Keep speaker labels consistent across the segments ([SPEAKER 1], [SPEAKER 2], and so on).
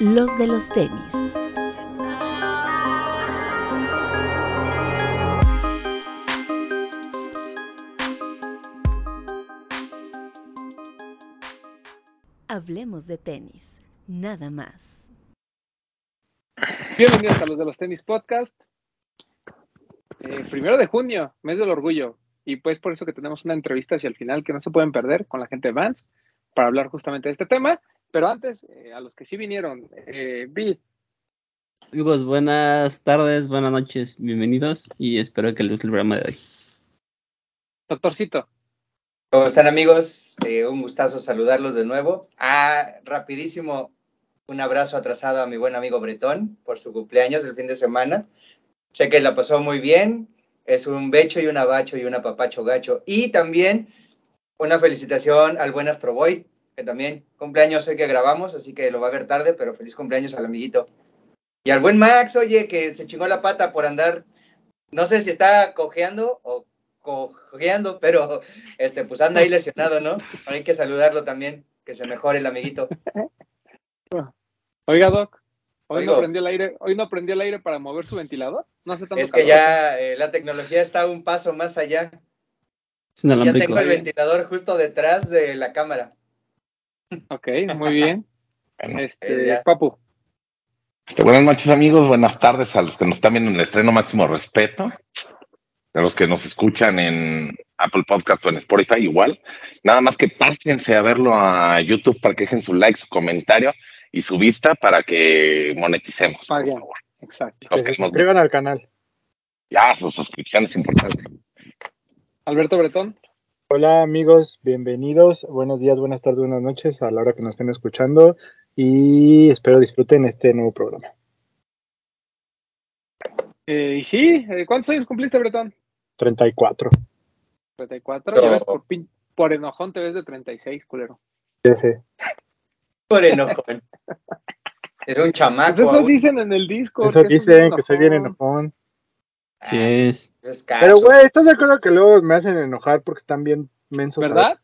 [SPEAKER 1] los de los tenis. Hablemos de tenis, nada más.
[SPEAKER 2] Bienvenidos a los de los tenis podcast. Eh, primero de junio, mes del orgullo. Y pues por eso que tenemos una entrevista hacia el final que no se pueden perder con la gente de Vans para hablar justamente de este tema. Pero antes, eh, a los que sí vinieron, eh, Bill.
[SPEAKER 3] Amigos, buenas tardes, buenas noches, bienvenidos y espero que les guste el programa de hoy.
[SPEAKER 2] Doctorcito.
[SPEAKER 4] ¿Cómo están amigos? Eh, un gustazo saludarlos de nuevo. Ah, rapidísimo, un abrazo atrasado a mi buen amigo Bretón por su cumpleaños el fin de semana. Sé que la pasó muy bien, es un becho y un abacho y un apapacho gacho. Y también una felicitación al buen Astroboy, que también cumpleaños sé que grabamos, así que lo va a ver tarde, pero feliz cumpleaños al amiguito. Y al buen Max, oye, que se chingó la pata por andar, no sé si está cojeando o cojeando, pero este, pues anda ahí lesionado, ¿no? Hay que saludarlo también, que se mejore el amiguito.
[SPEAKER 2] Oiga, Doc, hoy no prendió el aire, hoy no prendió el aire para mover su ventilador. No hace tanto
[SPEAKER 4] es que ya eh, la tecnología está un paso más allá. ya tengo el ventilador justo detrás de la cámara.
[SPEAKER 2] Ok, muy bien. este, Papu.
[SPEAKER 5] Este, buenas noches, amigos. Buenas tardes a los que nos están viendo en el estreno. Máximo respeto. A los que nos escuchan en Apple Podcast o en Spotify, igual. Nada más que pásense a verlo a YouTube para que dejen su like, su comentario y su vista para que moneticemos. Por favor.
[SPEAKER 2] Exacto. que se suscriban al canal.
[SPEAKER 5] Ya, su suscripción es importante.
[SPEAKER 2] Alberto Bretón.
[SPEAKER 6] Hola amigos, bienvenidos. Buenos días, buenas tardes, buenas noches a la hora que nos estén escuchando y espero disfruten este nuevo programa.
[SPEAKER 2] Eh, y sí, eh, ¿cuántos años cumpliste, Bretón?
[SPEAKER 6] 34.
[SPEAKER 2] 34, ya ves, por, por, enojón te ves de 36, culero.
[SPEAKER 6] Sí, sí.
[SPEAKER 4] Por enojón. es un chamaco.
[SPEAKER 2] Pues eso dicen en el disco.
[SPEAKER 6] Eso dicen, que soy bien enojón.
[SPEAKER 3] Sí es.
[SPEAKER 6] Pero, güey, ¿estás de acuerdo que luego me hacen enojar porque están bien mensos?
[SPEAKER 2] ¿Verdad?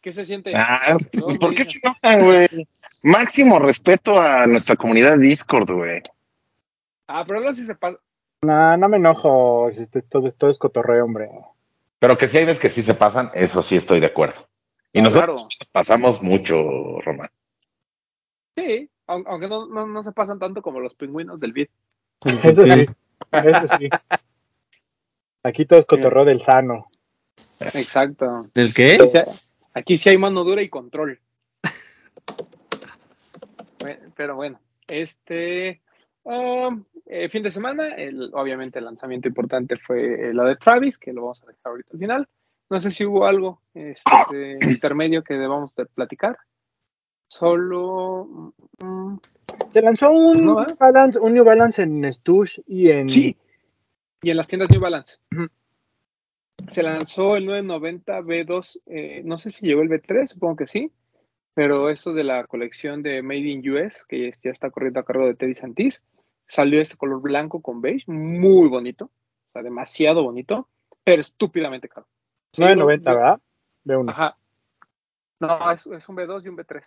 [SPEAKER 2] ¿Qué se siente?
[SPEAKER 5] Ah, pues, ¿Por qué se enojan, güey? Máximo respeto a nuestra comunidad Discord, güey.
[SPEAKER 2] Ah, pero luego sí se pasa.
[SPEAKER 6] No, no me enojo. Todo, todo es cotorreo, hombre.
[SPEAKER 5] Pero que si hay veces que sí se pasan, eso sí estoy de acuerdo. Y nosotros pasamos mucho, Román.
[SPEAKER 2] Sí, aunque no, no, se pasan tanto como los pingüinos del beat.
[SPEAKER 6] Eso sí, eso sí. Aquí todo es cotorreo del sano.
[SPEAKER 2] Exacto.
[SPEAKER 3] ¿Del qué?
[SPEAKER 2] Aquí sí hay mano dura y control. Pero bueno, este um, eh, fin de semana, el, obviamente el lanzamiento importante fue la de Travis, que lo vamos a dejar ahorita al final. No sé si hubo algo este, intermedio que debamos de platicar. Solo.
[SPEAKER 6] Mm, Se lanzó un, New Balance, un New Balance en Stush y en,
[SPEAKER 2] sí y en las tiendas New Balance. Se lanzó el 990 B2, eh, no sé si llegó el B3, supongo que sí, pero esto de la colección de Made in US, que ya está corriendo a cargo de Teddy Santis, salió este color blanco con beige, muy bonito, o sea, demasiado bonito, pero estúpidamente caro.
[SPEAKER 6] 990, ¿verdad? B1.
[SPEAKER 2] Ajá. No, es, un B2 y un B3.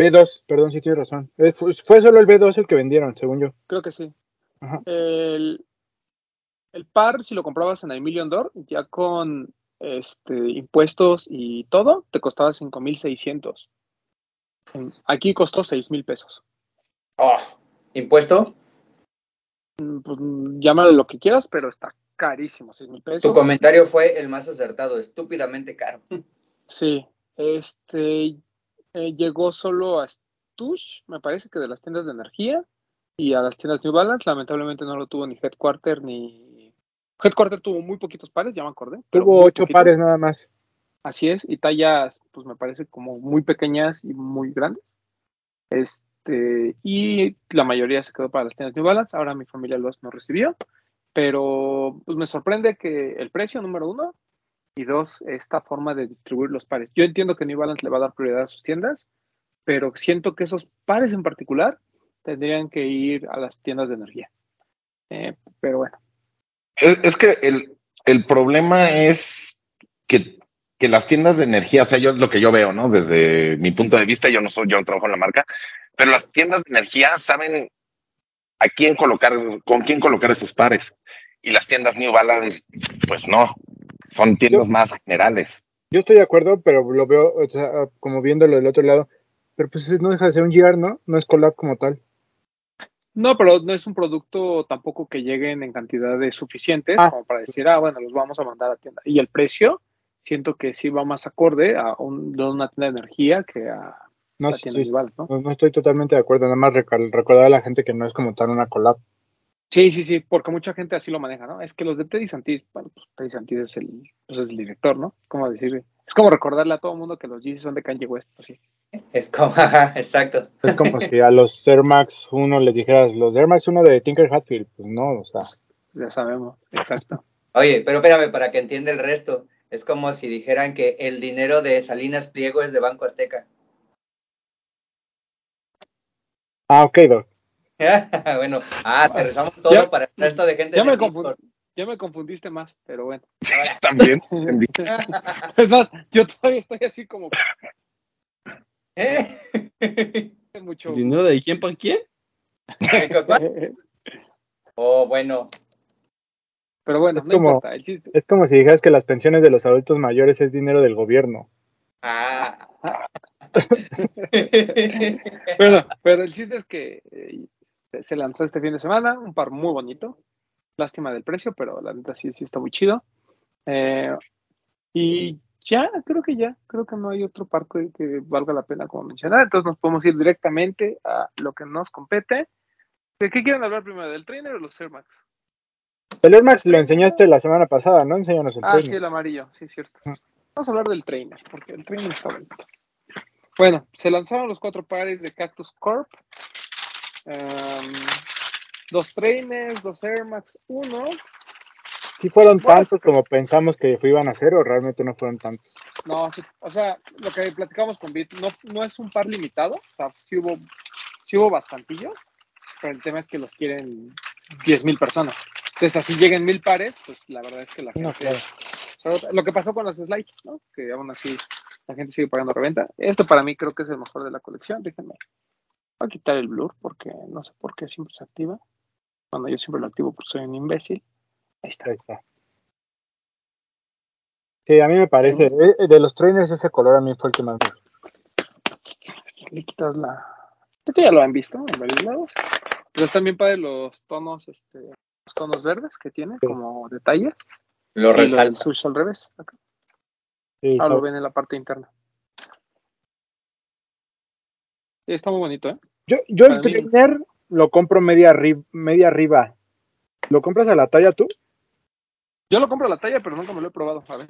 [SPEAKER 6] B2, perdón, si tienes razón. Eh, fue, solo el B2 el que vendieron, según yo.
[SPEAKER 2] Creo que sí. Ajá. El, el par, si lo comprabas en Emilio Door, ya con este, impuestos y todo, te costaba 5,600. Aquí costó 6,000 pesos.
[SPEAKER 4] Oh, ¿Impuesto?
[SPEAKER 2] Mm, pues, llámalo lo que quieras, pero está carísimo, 6,000 pesos.
[SPEAKER 4] Tu comentario fue el más acertado, estúpidamente caro.
[SPEAKER 2] Sí, este eh, llegó solo a Stush, me parece que de las tiendas de energía, y a las tiendas New Balance. Lamentablemente no lo tuvo ni Headquarter ni Headquarter tuvo muy poquitos pares, ya me acordé.
[SPEAKER 6] Tuvo ocho pares nada más.
[SPEAKER 2] Así es, y tallas, pues me parece como muy pequeñas y muy grandes. Este, y la mayoría se quedó para las tiendas New Balance. Ahora mi familia los no recibió. Pero pues me sorprende que el precio, número uno, y dos, esta forma de distribuir los pares. Yo entiendo que New Balance le va a dar prioridad a sus tiendas, pero siento que esos pares en particular tendrían que ir a las tiendas de energía. Eh,
[SPEAKER 5] es, que el, el, problema es que, que, las tiendas de energía, o sea, yo es lo que yo veo, ¿no? Desde mi punto de vista, yo no soy, yo no trabajo en la marca, pero las tiendas de energía saben a quién colocar, con quién colocar esos pares. Y las tiendas New Balance, pues no, son tiendas más generales.
[SPEAKER 6] Yo estoy de acuerdo, pero lo veo o sea, como viéndolo del otro lado. Pero pues no deja de ser un GR, ¿no? No es collab como tal.
[SPEAKER 2] No, pero no es un producto tampoco que lleguen en cantidades suficientes
[SPEAKER 6] Ah.
[SPEAKER 2] como para decir, ah, bueno, los vamos a mandar a tienda. Y el precio, siento que sí va más acorde a un- de una tienda de energía que a
[SPEAKER 6] No,
[SPEAKER 2] la
[SPEAKER 6] sí,
[SPEAKER 2] tienda igual, ¿no?
[SPEAKER 6] no, no estoy totalmente de acuerdo. Nada más recordar a la gente que no es como tal una collab.
[SPEAKER 2] Sí, sí, sí, porque mucha gente así lo maneja, ¿no? Es que los de Teddy Santis, bueno, pues Teddy Santis es el, pues es el director, ¿no? Como decir, es como recordarle a todo el mundo que los Yeezys son de Kanye West, pues sí.
[SPEAKER 4] Es como, ajá, exacto.
[SPEAKER 6] Es como si a los Air Max 1 les dijeras, los Air Max 1 de Tinker Hatfield. Pues no, o sea,
[SPEAKER 2] Ya sabemos, exacto.
[SPEAKER 4] Oye, pero espérame, para que entienda el resto, es como si dijeran que el dinero de Salinas Pliego es de Banco Azteca.
[SPEAKER 6] ah, ok, Doc.
[SPEAKER 4] bueno, ah, aterrizamos todo
[SPEAKER 2] Ya-
[SPEAKER 4] para el resto de gente
[SPEAKER 2] Ya
[SPEAKER 4] de
[SPEAKER 2] me, confund- ya me confundiste más, pero bueno.
[SPEAKER 5] También.
[SPEAKER 2] es más, yo todavía estoy así como
[SPEAKER 4] ¿Eh?
[SPEAKER 2] mucho.
[SPEAKER 3] ¿El dinero de quién para quién?
[SPEAKER 4] oh, bueno,
[SPEAKER 2] Pero bueno,
[SPEAKER 6] Es
[SPEAKER 2] no
[SPEAKER 6] como-
[SPEAKER 2] importa, el chiste.
[SPEAKER 6] Es como si dijeras que las pensiones de los adultos mayores es dinero del gobierno.
[SPEAKER 4] ah.
[SPEAKER 2] Bueno, pero el chiste es que eh, se lanzó este fin de semana, un par muy bonito. Lástima del precio, pero la neta sí, sí está muy chido. Eh, y ya, creo que ya, creo que no hay otro parque que valga la pena como mencionar. Entonces nos podemos ir directamente a lo que nos compete. ¿De qué quieren hablar primero? ¿Del trainer o los Air Max?
[SPEAKER 6] El Air Max lo enseñaste la semana pasada, ¿no? Enséñanos el
[SPEAKER 2] Ah, sí,
[SPEAKER 6] training.
[SPEAKER 2] el amarillo, sí, cierto.
[SPEAKER 6] Ah.
[SPEAKER 2] Vamos a hablar del trainer, porque el trainer está bonito. Bueno, se lanzaron los cuatro pares de Cactus Corp. Em, dos trainers, dos Air Max 1.
[SPEAKER 6] ¿Sí fueron tantos como pensamos que iban a ser o realmente no fueron tantos?
[SPEAKER 2] No, sí, o sea, lo que platicamos con Bit, no, no es un par limitado, o sea, sí hubo, sí hubo bastantillos, pero el tema es que los quieren 10.000 personas. Entonces, así lleguen mil pares, pues la verdad es que la gente...
[SPEAKER 6] No, claro.
[SPEAKER 2] o sea, lo que pasó con los slides, ¿no? Que aún así la gente sigue pagando reventa. Este para mí creo que es el mejor de la colección. Déjenme. Voy a quitar el blur porque no sé por qué siempre se activa. Bueno, yo siempre lo activo porque soy un imbécil. Ahí está.
[SPEAKER 6] Ahí está. Sí, a mí me parece, eh, de los trainers ese color a mí fue el que más me gustó.
[SPEAKER 2] Le quitas la. Esto ya lo han visto en varios lados. Pero están bien para los tonos, este, los tonos verdes que tiene
[SPEAKER 6] Sí.
[SPEAKER 2] como detalles.
[SPEAKER 4] lo
[SPEAKER 2] Y
[SPEAKER 4] resalta.
[SPEAKER 2] sush al revés. Acá.
[SPEAKER 6] Sí,
[SPEAKER 2] Ah, lo ven en la parte interna. Sí, está muy bonito, ¿eh?
[SPEAKER 6] Yo, yo el
[SPEAKER 2] mí-
[SPEAKER 6] trainer lo compro media, arri- media arriba. ¿Lo compras a la talla tú?
[SPEAKER 2] Yo lo compro a la talla, pero nunca me lo he probado. A ver.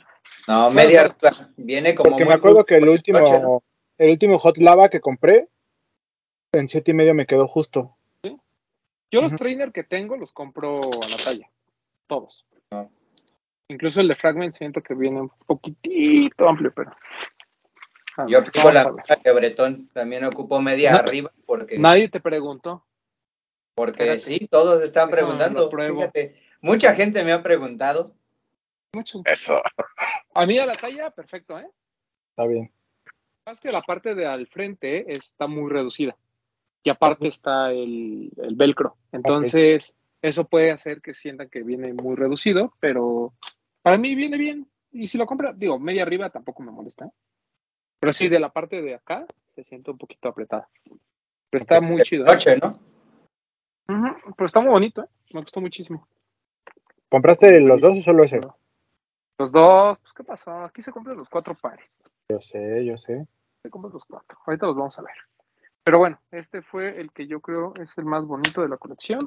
[SPEAKER 4] No, media arriba. Viene como
[SPEAKER 6] Porque
[SPEAKER 4] muy
[SPEAKER 6] me acuerdo
[SPEAKER 4] justo
[SPEAKER 6] que el último, el último hot lava que compré, en siete y medio me quedó justo.
[SPEAKER 2] Yo los trainer que tengo los compro a la talla. Todos.
[SPEAKER 4] Ah.
[SPEAKER 2] Incluso el de Fragment siento que viene un poquitito amplio, pero. Ah,
[SPEAKER 4] Yo
[SPEAKER 2] vamos
[SPEAKER 4] la que Bretón. También ocupo media arriba porque,
[SPEAKER 2] Nadie te preguntó.
[SPEAKER 4] porque
[SPEAKER 2] espérate.
[SPEAKER 4] sí, todos están preguntando. Fíjate, mucha gente me ha preguntado.
[SPEAKER 2] Mucho.
[SPEAKER 5] Eso.
[SPEAKER 2] A mí a la talla, perfecto, ¿eh?
[SPEAKER 6] Está bien.
[SPEAKER 2] Más que la parte de al frente está muy reducida. Y aparte está el, el velcro. Entonces, eso puede hacer que sientan que viene muy reducido, pero para mí viene bien. Y si lo compra, digo, media arriba tampoco me molesta. ¿eh? Pero sí, de la parte de acá se siente un poquito apretada. Pero está muy chido. ¿eh?
[SPEAKER 4] Noche, ¿no?
[SPEAKER 2] Pero está muy bonito, ¿eh? Me gustó muchísimo.
[SPEAKER 6] ¿Compraste los dos o solo ese?
[SPEAKER 2] Los dos, pues, ¿qué pasó? Aquí se compran los cuatro pares.
[SPEAKER 6] Yo sé, yo sé.
[SPEAKER 2] Se compran los cuatro. Ahorita los vamos a ver. Pero bueno, este fue el que yo creo es el más bonito de la colección.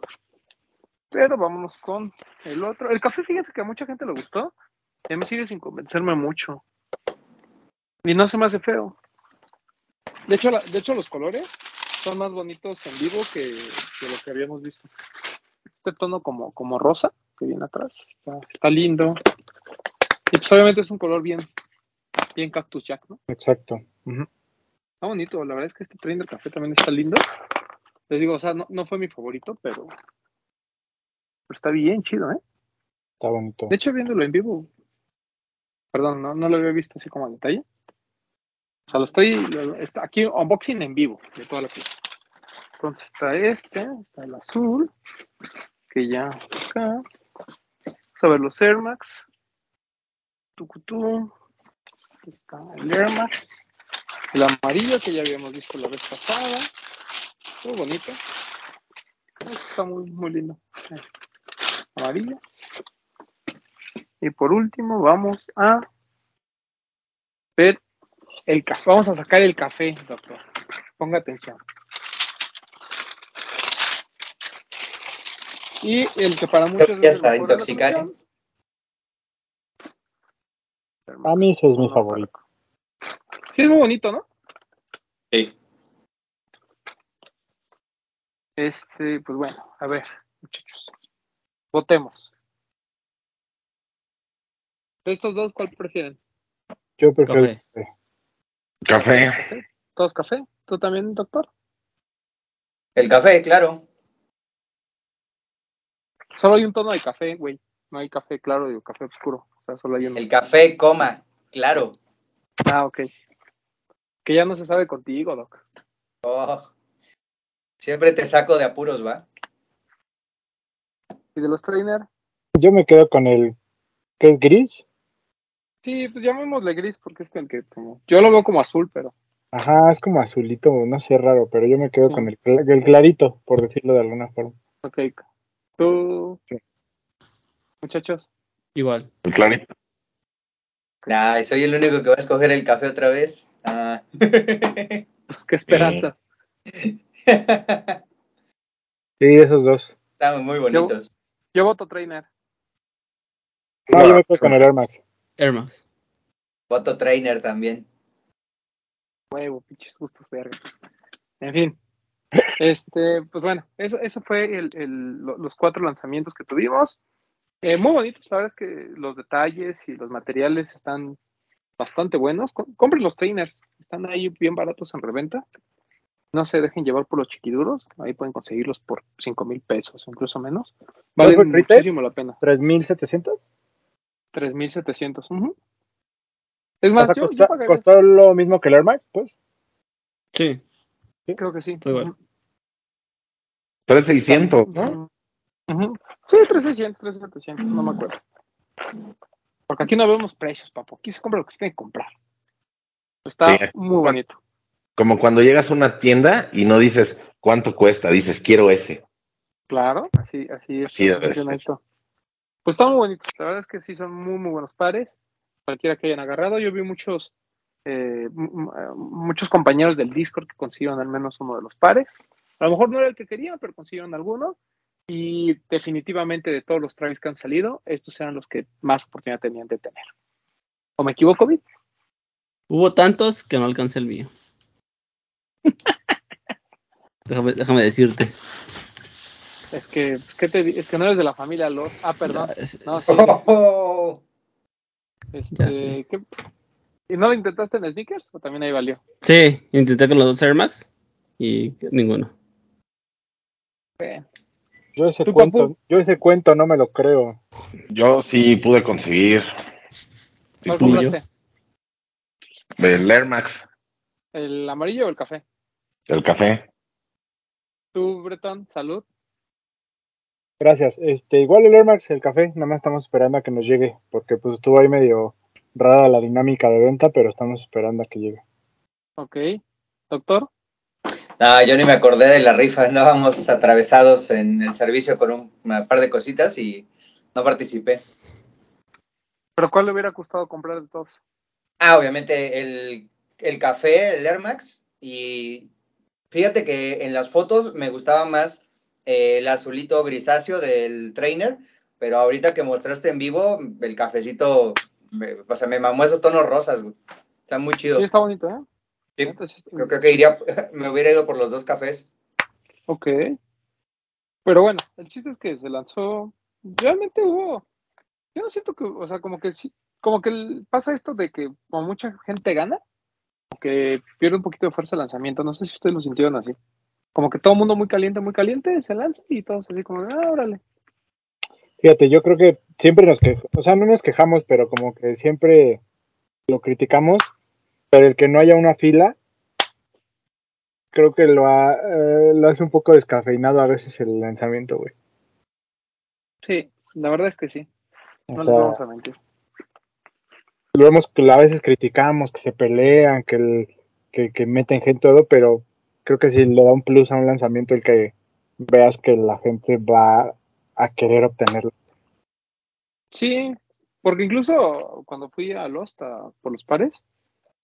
[SPEAKER 2] Pero vámonos con el otro. El café, fíjense que a mucha gente le gustó. Y a mí sigue sin convencerme mucho. Y no se me hace feo. De hecho, la- de hecho los colores son más bonitos en vivo que, que lo que habíamos visto. Este tono como, como rosa que viene atrás. Está, está lindo. Y pues obviamente es un color bien, bien cactus jack, ¿no?
[SPEAKER 6] Exacto.
[SPEAKER 2] Está bonito, la verdad es que este tren del café también está lindo. Les digo, o sea, no, no fue mi favorito, pero, pero está bien chido, ¿eh?
[SPEAKER 6] Está bonito.
[SPEAKER 2] De hecho, viéndolo en vivo, perdón, no, no lo había visto así como a detalle. O sea, lo estoy, lo- está aquí unboxing en vivo de toda la pieza. Entonces está este, está el azul, que ya acá. Vamos a ver los Air Max. Tucutú. Aquí está el Air Max. El amarillo que ya habíamos visto la vez pasada. Muy bonito. Está muy, muy lindo. Amarillo. Y por último vamos a ver el café. Vamos a sacar el café, doctor. Ponga atención. Y el que para muchos
[SPEAKER 4] empieza a intoxicar, ¿eh?
[SPEAKER 6] A mí ese es mi favorito.
[SPEAKER 2] Sí, es muy bonito, ¿no?
[SPEAKER 4] Sí.
[SPEAKER 2] Este, pues bueno, a ver, muchachos. Votemos. De estos dos, ¿cuál prefieren?
[SPEAKER 6] Yo prefiero
[SPEAKER 3] Café.
[SPEAKER 6] café.
[SPEAKER 5] Café.
[SPEAKER 2] ¿Todos café? ¿Tú también, doctor?
[SPEAKER 4] El café, claro.
[SPEAKER 2] Solo hay un tono de café, güey. No hay café claro y café oscuro. O sea, solo hay uno.
[SPEAKER 4] El café, coma, claro.
[SPEAKER 2] Ah, ok. Que ya no se sabe contigo, doc.
[SPEAKER 4] Oh. Siempre te saco de apuros, ¿va?
[SPEAKER 2] ¿Y de los trainer?
[SPEAKER 6] Yo me quedo con el que es gris.
[SPEAKER 2] Sí, pues llamémosle gris porque es el que como... Yo lo veo como azul, pero...
[SPEAKER 6] Ajá, es como azulito, no sé, raro, pero yo me quedo
[SPEAKER 2] Sí.
[SPEAKER 6] con el, el clarito, por decirlo de alguna forma.
[SPEAKER 2] Ok. ¿Tú?
[SPEAKER 6] Sí.
[SPEAKER 2] Muchachos.
[SPEAKER 3] Igual.
[SPEAKER 5] El clarito.
[SPEAKER 4] Ay, soy el único que va a escoger el café otra vez. Ah.
[SPEAKER 2] Pues qué esperanza.
[SPEAKER 6] Sí, esos dos.
[SPEAKER 4] Están muy bonitos.
[SPEAKER 2] Yo voto trainer.
[SPEAKER 6] No, yo me quedo con el Air Max.
[SPEAKER 3] Air Max.
[SPEAKER 4] Voto trainer también.
[SPEAKER 2] Huevo, pinches gustos verga. En fin. Este, pues bueno, eso, eso fue el, el- lo- los cuatro lanzamientos que tuvimos. Eh, muy bonitos, la verdad es que los detalles y los materiales están bastante buenos. Com- Compren los trainers, están ahí bien baratos en reventa. No se dejen llevar por los chiquiduros, ahí pueden conseguirlos por 5 mil pesos, incluso menos. Vale muchísimo la pena.
[SPEAKER 6] ¿3.700?
[SPEAKER 2] 3.700. ujú. Es
[SPEAKER 6] O
[SPEAKER 2] más,
[SPEAKER 6] sea,
[SPEAKER 2] yo, yo
[SPEAKER 6] costa- costó lo mismo que el Air Max, pues.
[SPEAKER 3] Sí.
[SPEAKER 2] creo que sí.
[SPEAKER 3] Está igual.
[SPEAKER 2] Ujú.
[SPEAKER 5] 3600, ¿no?
[SPEAKER 2] Ujú. Sí, 3600, 3700, no me acuerdo. Porque aquí no vemos precios, papo. Aquí se compra lo que se tiene que comprar. Está
[SPEAKER 5] Sí.
[SPEAKER 2] muy bonito.
[SPEAKER 5] Como cuando llegas a una tienda y no dices cuánto cuesta, dices quiero ese.
[SPEAKER 2] Claro, así, así es.
[SPEAKER 5] Así ser.
[SPEAKER 2] esto. Pues está muy bonito. La verdad es que sí son muy, muy buenos pares. Cualquiera que hayan agarrado. Yo vi muchos, eh, eh, muchos compañeros del Discord que consiguieron al menos uno de los pares. A lo mejor no era el que querían, pero consiguieron alguno. Y definitivamente de todos los trajes que han salido, estos eran los que más oportunidad tenían de tener. ¿O me equivoco, Vic?
[SPEAKER 3] Hubo tantos que no alcancé el mío. déjame, déjame decirte.
[SPEAKER 2] Es que, pues, ¿qué te es que no eres de la familia Lord. Ah, perdón.
[SPEAKER 3] Ya, es-
[SPEAKER 2] No, sí.
[SPEAKER 4] Oh,
[SPEAKER 2] Este,
[SPEAKER 3] Ya sé.
[SPEAKER 2] ¿qué- ¿Y no lo intentaste en sneakers o también ahí valió?
[SPEAKER 3] Sí, intenté con los dos Air Max y ninguno.
[SPEAKER 2] Bueno,
[SPEAKER 6] Yo ese
[SPEAKER 2] ¿Tú,
[SPEAKER 6] cuento,
[SPEAKER 2] Papu?
[SPEAKER 6] yo ese cuento no me lo creo.
[SPEAKER 5] Yo sí pude conseguir
[SPEAKER 2] ¿Cuál
[SPEAKER 3] Ni yo.
[SPEAKER 2] compraste?
[SPEAKER 5] el Air Max,
[SPEAKER 2] ¿El amarillo o el café?
[SPEAKER 5] el café.
[SPEAKER 2] Tú, Bretón, salud.
[SPEAKER 6] Gracias. Este, igual el Air Max, el café, nada más estamos esperando a que nos llegue, porque pues estuvo ahí medio rara la dinámica de venta, pero estamos esperando a que llegue.
[SPEAKER 2] Ok. Doctor,
[SPEAKER 4] No, yo ni me acordé de la rifa. Andábamos atravesados en el servicio con un una par de cositas y no participé.
[SPEAKER 2] ¿pero cuál le hubiera costado comprar de todos?
[SPEAKER 4] Ah, obviamente el, el café, el Air Max. Y fíjate que en las fotos me gustaba más eh, el azulito grisáceo del trainer, pero ahorita que mostraste en vivo, el cafecito, me, o sea, me mamó esos tonos rosas, güey. Está muy chido.
[SPEAKER 2] Sí, está bonito, ¿eh?
[SPEAKER 4] Sí, yo creo que iría, me hubiera ido por los dos cafés.
[SPEAKER 2] Ok. Pero bueno, el chiste es que se lanzó. Realmente hubo. Yo no siento que, o sea, como que sí, como que pasa esto de que como mucha gente gana, que pierde un poquito de fuerza el lanzamiento. No sé si ustedes lo sintieron así. Como que todo el mundo muy caliente, muy caliente, se lanza y todos así como, ah, órale.
[SPEAKER 6] Fíjate, yo creo que siempre nos quejamos, o sea, no nos quejamos, pero como que siempre lo criticamos, pero el que no haya una fila, creo que lo, ha, eh, lo hace un poco descafeinado a veces el lanzamiento, güey.
[SPEAKER 2] Sí, la verdad es que sí.
[SPEAKER 6] O
[SPEAKER 2] No
[SPEAKER 6] sea,
[SPEAKER 2] les vamos a mentir.
[SPEAKER 6] lo vemos que a veces criticamos, que se pelean, que, el- que, que meten gente todo, pero creo que sí le da un plus a un lanzamiento el que veas que la gente va a querer obtenerlo.
[SPEAKER 2] Sí, porque incluso cuando fui a Lost a- por los pares,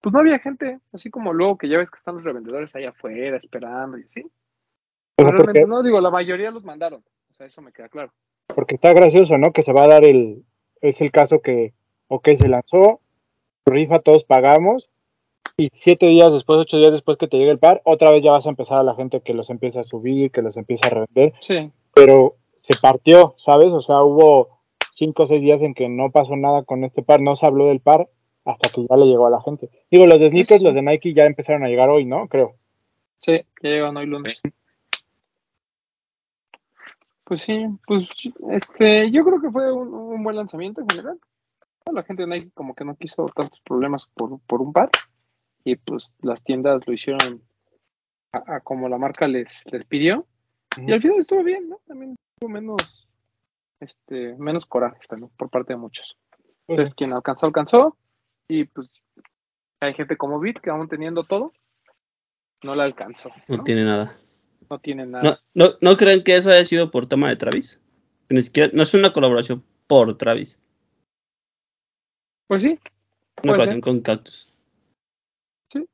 [SPEAKER 2] pues no había gente, así como luego que ya ves que están los revendedores allá afuera esperando y así. Pero realmente no, digo, la mayoría los mandaron, o sea, eso me queda claro.
[SPEAKER 6] porque está gracioso, ¿no? Que se va a dar el, es el caso que, ok, se lanzó, rifa, todos pagamos, y siete días después, ocho días después que te llegue el par, otra vez ya vas a empezar a la gente que los empieza a subir, que los empieza a revender,
[SPEAKER 2] Sí,
[SPEAKER 6] pero se partió, ¿sabes? O sea, hubo cinco o seis días en que no pasó nada con este par, no se habló del par hasta que ya le llegó a la gente. Digo, los de sneakers,
[SPEAKER 2] sí.
[SPEAKER 6] los de Nike ya empezaron a llegar hoy, ¿no? Creo.
[SPEAKER 2] sí, ya llegan hoy lunes. Pues sí, pues este, yo creo que fue un, un buen lanzamiento en general. La gente de Nike como que no quiso tantos problemas por, por un par y pues las tiendas lo hicieron a, a como la marca les, les pidió y al final estuvo bien, ¿no? También tuvo menos, este, menos coraje también por parte de muchos. Entonces quien alcanzó, alcanzó y pues hay gente como Bit que aún teniendo todo, no la alcanzó,
[SPEAKER 3] No
[SPEAKER 2] ¿no?
[SPEAKER 3] tiene nada.
[SPEAKER 2] No tiene nada.
[SPEAKER 3] No, no, ¿No creen que eso haya sido por tema de Travis? Ni siquiera, no es una colaboración por Travis.
[SPEAKER 2] Pues sí,
[SPEAKER 3] Una colaboración
[SPEAKER 2] ser.
[SPEAKER 3] con Cactus.
[SPEAKER 2] Sí.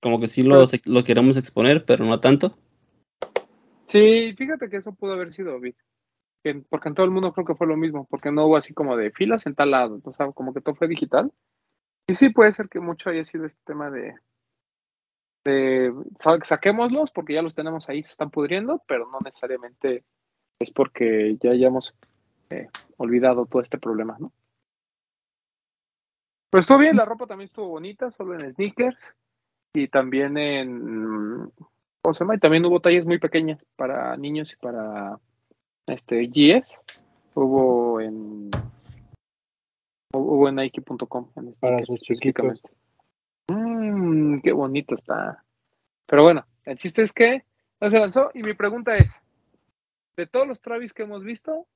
[SPEAKER 3] Como que sí lo, lo queremos exponer, pero no tanto.
[SPEAKER 2] Sí, fíjate que eso pudo haber sido Bit. Que- Porque en todo el mundo creo que fue lo mismo, porque no hubo así como de filas en tal lado, o sea, como que todo fue digital. Y sí puede ser que mucho haya sido este tema de, de sa- saquémoslos porque ya los tenemos ahí, se están pudriendo, pero no necesariamente es porque ya hayamos eh, olvidado todo este problema, ¿no? Pero estuvo bien, la ropa también estuvo bonita, solo en sneakers y también en ¿cómo se llama? Y también hubo tallas muy pequeñas para niños y para este GS. Hubo en hubo en Nike.com en
[SPEAKER 6] Para sus chiquitos.
[SPEAKER 2] específicamente. Mm, qué bonito está. Pero bueno, el chiste es que no se lanzó y mi pregunta es, de todos los Travis que hemos visto,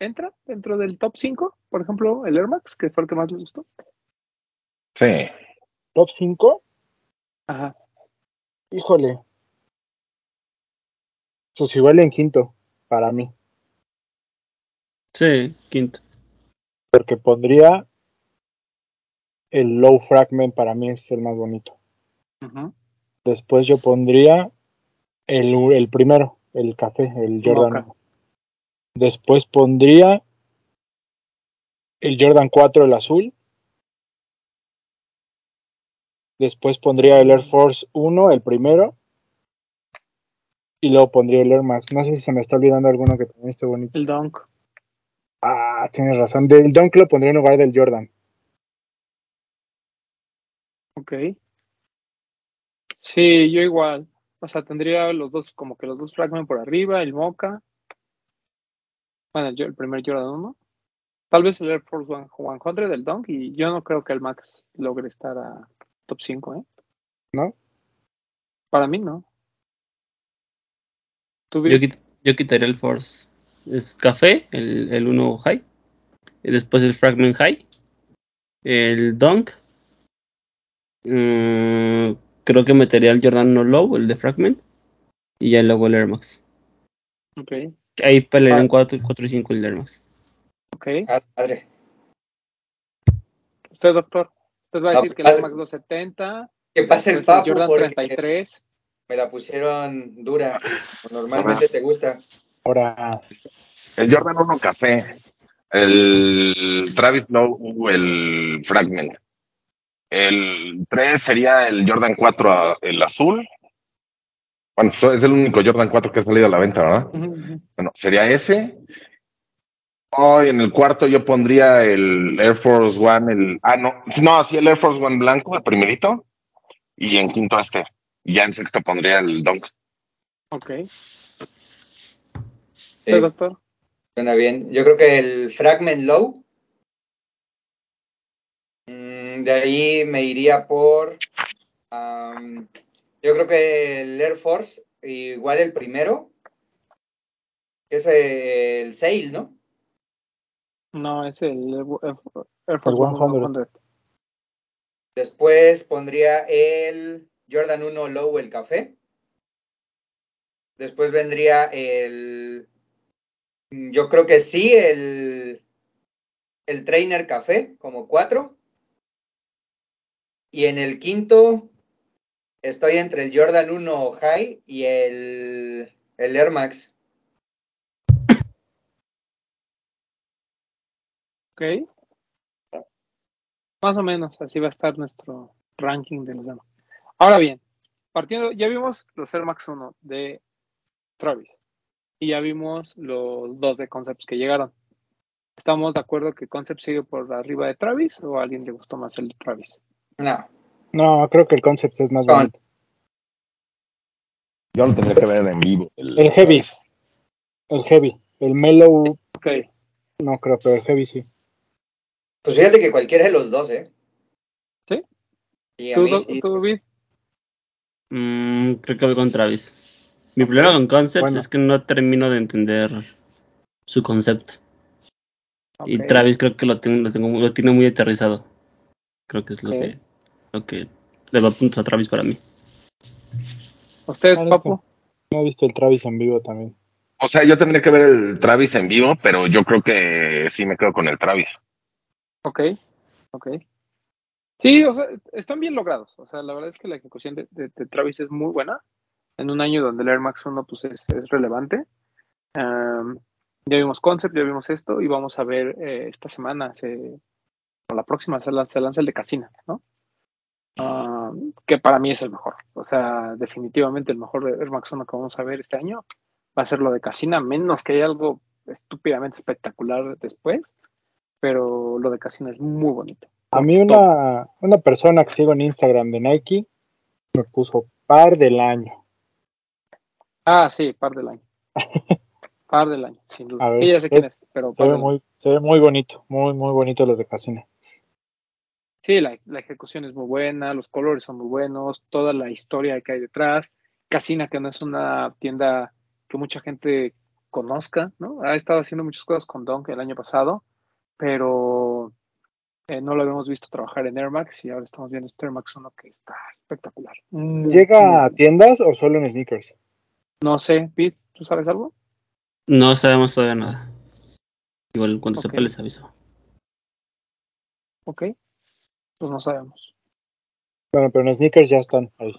[SPEAKER 2] ¿entra dentro del top 5? Por ejemplo, el Air Max, que fue el que más les gustó.
[SPEAKER 5] Sí.
[SPEAKER 6] Top 5,
[SPEAKER 2] Ajá.
[SPEAKER 6] híjole. Pues igual en quinto, para mí.
[SPEAKER 3] Sí, quinto.
[SPEAKER 6] Porque pondría el low fragment, para mí es el más bonito. Después yo pondría el, el primero, el café, el Jordan. Después pondría el Jordan 4, el azul. Después pondría el Air Force 1, el primero. Y luego pondría el Air Max. No sé si se me está olvidando alguno que también esté bonito.
[SPEAKER 2] El Dunk.
[SPEAKER 6] Ah, tienes razón. Del Dunk lo pondría en lugar del Jordan.
[SPEAKER 2] Ok. Sí, yo igual. O sea, tendría los dos, como que los dos fragments por arriba, el Mocha. Bueno, el, el primer Jordan 1. Tal vez el Air Force One 100 del Dunk. Y yo no creo que el Max logre estar a top 5, ¿eh?
[SPEAKER 6] ¿No?
[SPEAKER 2] Para mí no. ¿Tú,
[SPEAKER 3] Yo,
[SPEAKER 2] Vic?
[SPEAKER 3] quit- yo quitaría el Force. Es café, el, el 1 high. Y después el Fragment High. El Dunk. Mm, creo que metería el Jordan No Low, el de Fragment. Y ya luego el Air Max.
[SPEAKER 2] Ok,
[SPEAKER 3] Ahí pelearían
[SPEAKER 2] Ah.
[SPEAKER 3] 4, 4 y 5 el Air Max.
[SPEAKER 2] ok.
[SPEAKER 4] Ah, padre.
[SPEAKER 2] Usted, doctor. Usted va a
[SPEAKER 4] No,
[SPEAKER 2] decir que el Air Max 270.
[SPEAKER 4] Que pase el papo
[SPEAKER 2] Jordan
[SPEAKER 4] porque
[SPEAKER 2] 33.
[SPEAKER 4] Me la pusieron dura. Normalmente te gusta.
[SPEAKER 6] Ahora,
[SPEAKER 5] El Jordan 1 café. El Travis Lowe, el Fragment. El 3 sería el Jordan 4, el azul. Bueno, es el único Jordan 4 que ha salido a la venta, ¿verdad? Bueno, sería ese. Hoy en el cuarto yo pondría el Air Force One, el. Ah, no. No, sí, el Air Force One blanco, el primerito. Y en quinto este. Y ya en sexto pondría el Dunk.
[SPEAKER 2] Ok.
[SPEAKER 4] Eh,
[SPEAKER 2] doctor.
[SPEAKER 4] Suena bien. Yo creo que el Fragment Low. mm, de ahí me iría por. am, yo creo que el Air Force, igual el primero, que es el Sail, ¿no?
[SPEAKER 2] No, es el Air Force
[SPEAKER 6] El
[SPEAKER 2] One
[SPEAKER 6] 100.
[SPEAKER 2] 100.
[SPEAKER 4] Después pondría el Jordan 1 Low, el café. Después vendría el. Yo creo que sí, el. El Trainer Café, como cuatro. Y en el quinto, estoy entre el Jordan 1 High y el, el Air Max.
[SPEAKER 2] Ok. Más o menos, así va a estar nuestro ranking de los demás. Ahora bien, partiendo, ya vimos los Air Max 1 de Travis. Y ya vimos los dos de Concepts que llegaron. ¿Estamos de acuerdo que Concept sigue por arriba de Travis o a alguien le gustó más el de Travis?
[SPEAKER 4] No.
[SPEAKER 6] No, creo que el concept es más
[SPEAKER 4] Con-
[SPEAKER 6] bonito.
[SPEAKER 5] Yo lo tendría que ver en vivo.
[SPEAKER 6] El heavy. El heavy. El mellow,
[SPEAKER 2] Ok.
[SPEAKER 6] no creo, pero el heavy sí.
[SPEAKER 4] Pues fíjate que cualquiera de los dos, ¿eh?
[SPEAKER 2] ¿Sí?
[SPEAKER 4] Y a
[SPEAKER 2] ¿Tú,
[SPEAKER 4] mí
[SPEAKER 2] Doc-
[SPEAKER 4] sí.
[SPEAKER 2] tú, Vid?
[SPEAKER 3] Mm, creo que voy con Travis. Mi problema con Concepts
[SPEAKER 6] Bueno.
[SPEAKER 3] es que no termino de entender su concepto. Y. Travis creo que lo, tengo, lo, tengo, lo tiene muy aterrizado. Creo que es lo, que, lo que le da puntos a Travis para mí.
[SPEAKER 2] ¿Usted?
[SPEAKER 6] No he visto el Travis en vivo también.
[SPEAKER 5] O sea, yo tendría que ver el Travis en vivo, pero yo creo que sí me quedo con el Travis.
[SPEAKER 2] Ok, ok. Sí, o sea, están bien logrados. O sea, la verdad es que la ejecución de, Travis es muy buena. En un año donde el Air Max 1 pues, es, relevante. Am, ya vimos Concept, ya vimos esto y vamos a ver eh, esta semana, se, o la próxima, se lanza, se el de Casina, ¿no? Am, que para mí es el mejor. O sea, definitivamente el mejor Air Max 1 que vamos a ver este año va a ser lo de Casina, menos que haya algo estúpidamente espectacular después. Pero lo de Casina es muy bonito.
[SPEAKER 6] A mí una, una persona que sigo en Instagram de Nike me puso par del año.
[SPEAKER 2] Ah, sí, par del año. Par del año, sin duda.
[SPEAKER 6] Ver,
[SPEAKER 2] sí, ya sé quién es, pero
[SPEAKER 6] Se ve muy, se ve muy bonito, muy, muy bonito los de Casina.
[SPEAKER 2] Sí, la, la ejecución es muy buena, los colores son muy buenos, toda la historia que hay detrás. Casina, que no es una tienda que mucha gente conozca, ¿no? Ha estado haciendo muchas cosas con Dunk el año pasado, pero eh, no lo habíamos visto trabajar en Air Max y ahora estamos viendo este Air Max 1 que está espectacular. Muy
[SPEAKER 6] ¿Llega a tiendas o solo en sneakers?
[SPEAKER 2] No sé, Pete, ¿tú sabes algo?
[SPEAKER 3] No sabemos todavía nada. Igual cuando
[SPEAKER 2] Ok.
[SPEAKER 3] sepa les aviso.
[SPEAKER 2] Ok, pues no sabemos.
[SPEAKER 6] Bueno, pero en sneakers ya están ahí.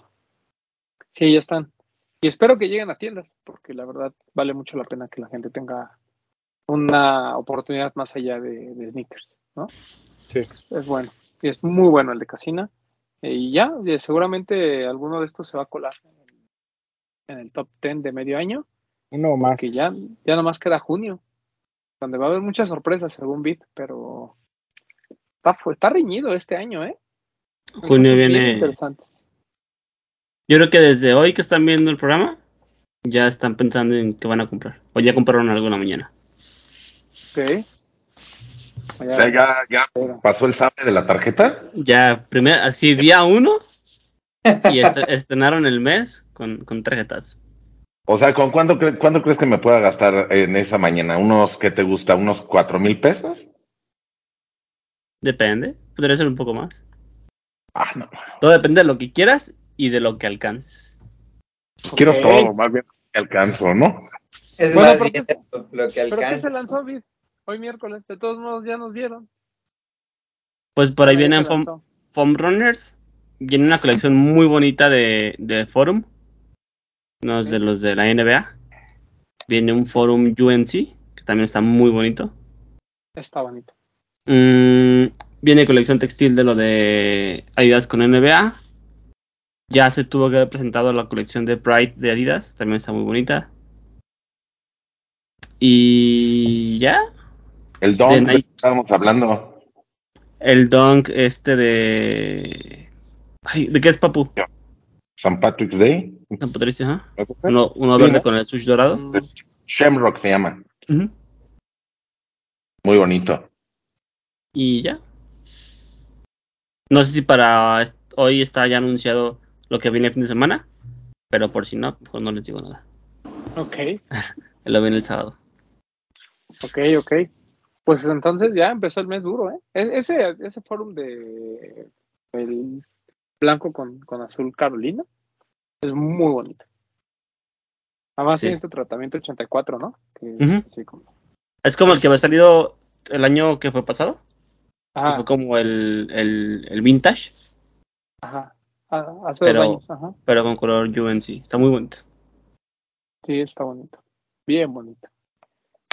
[SPEAKER 2] Sí, ya están. Y espero que lleguen a tiendas, porque la verdad vale mucho la pena que la gente tenga una oportunidad más allá de, de sneakers, ¿no?
[SPEAKER 6] Sí.
[SPEAKER 2] Es bueno. Y es muy bueno el de Casina. Eh, Y ya, y seguramente alguno de estos se va a colar en el, en el top 10 de medio año,
[SPEAKER 6] Uno más.
[SPEAKER 2] que ya, ya nomás queda junio, donde va a haber muchas sorpresas según Bit, pero está, está reñido este año, ¿eh?
[SPEAKER 3] Junio viene.
[SPEAKER 2] interesantes.
[SPEAKER 3] Yo creo que desde hoy que están viendo el programa, ya están pensando en qué van a comprar. O ya compraron algo en la mañana.
[SPEAKER 2] Ok.
[SPEAKER 5] O sea, ya, ya pasó el sable de la tarjeta.
[SPEAKER 3] Ya, primero, así día uno. Y est- estrenaron el mes con, con tarjetas.
[SPEAKER 5] O sea, ¿con cuánto, cre- cuánto crees que me pueda gastar en esa mañana? ¿Unos, qué te gusta? ¿Unos cuatro mil pesos?
[SPEAKER 3] Depende. Podría ser un poco más.
[SPEAKER 5] Ah, no.
[SPEAKER 3] Todo depende de lo que quieras y de lo que alcances.
[SPEAKER 5] Pues quiero todo, más bien que alcanzo, ¿no?
[SPEAKER 4] Es
[SPEAKER 2] Bueno,
[SPEAKER 4] más bien
[SPEAKER 2] ¿qué-
[SPEAKER 4] lo, lo que
[SPEAKER 2] ¿Pero qué se lanzó, Vid? Hoy miércoles. De todos modos, ya nos vieron.
[SPEAKER 3] Pues por ahí
[SPEAKER 2] ya
[SPEAKER 3] vienen foam, runners. Viene una colección muy bonita de, de Forum. No es de los de la NBA. Viene un Forum UNC, que también está muy bonito.
[SPEAKER 2] Está bonito.
[SPEAKER 3] Mm, viene colección textil de lo de Adidas con NBA. Ya se tuvo que haber presentado la colección de Pride de Adidas, también está muy bonita. Y ya,
[SPEAKER 5] El
[SPEAKER 3] De
[SPEAKER 5] que estábamos hablando.
[SPEAKER 3] el Dunk este de... Ay, ¿De qué es Papu?
[SPEAKER 5] San Patrick's Day.
[SPEAKER 3] San Patricio, ajá.
[SPEAKER 5] ¿no?
[SPEAKER 3] Uno, uno
[SPEAKER 5] Sí,
[SPEAKER 3] verde
[SPEAKER 5] ¿no?
[SPEAKER 3] con el sush dorado.
[SPEAKER 5] Shamrock se llama. Muy bonito.
[SPEAKER 3] Y ya. No sé si para hoy está ya anunciado lo que viene el fin de semana, pero por si no, pues no les digo nada.
[SPEAKER 2] Ok,
[SPEAKER 3] Lo viene el sábado.
[SPEAKER 2] ok, ok. Pues entonces ya empezó el mes duro, ¿eh? E- Ese, ese forum de el blanco con, con azul Carolina es muy bonito. Además
[SPEAKER 3] Sí.
[SPEAKER 2] tiene este tratamiento 84, ¿no? Que, sí, como-
[SPEAKER 3] Es como el que me ha salido el año que fue pasado, que
[SPEAKER 2] Ajá,
[SPEAKER 3] fue como el, el, el vintage,
[SPEAKER 2] ajá. Ah, hace
[SPEAKER 3] Pero-
[SPEAKER 2] dos años, ajá.
[SPEAKER 3] pero con color UNC. Está muy bonito.
[SPEAKER 2] Sí, está bonito. Bien bonito.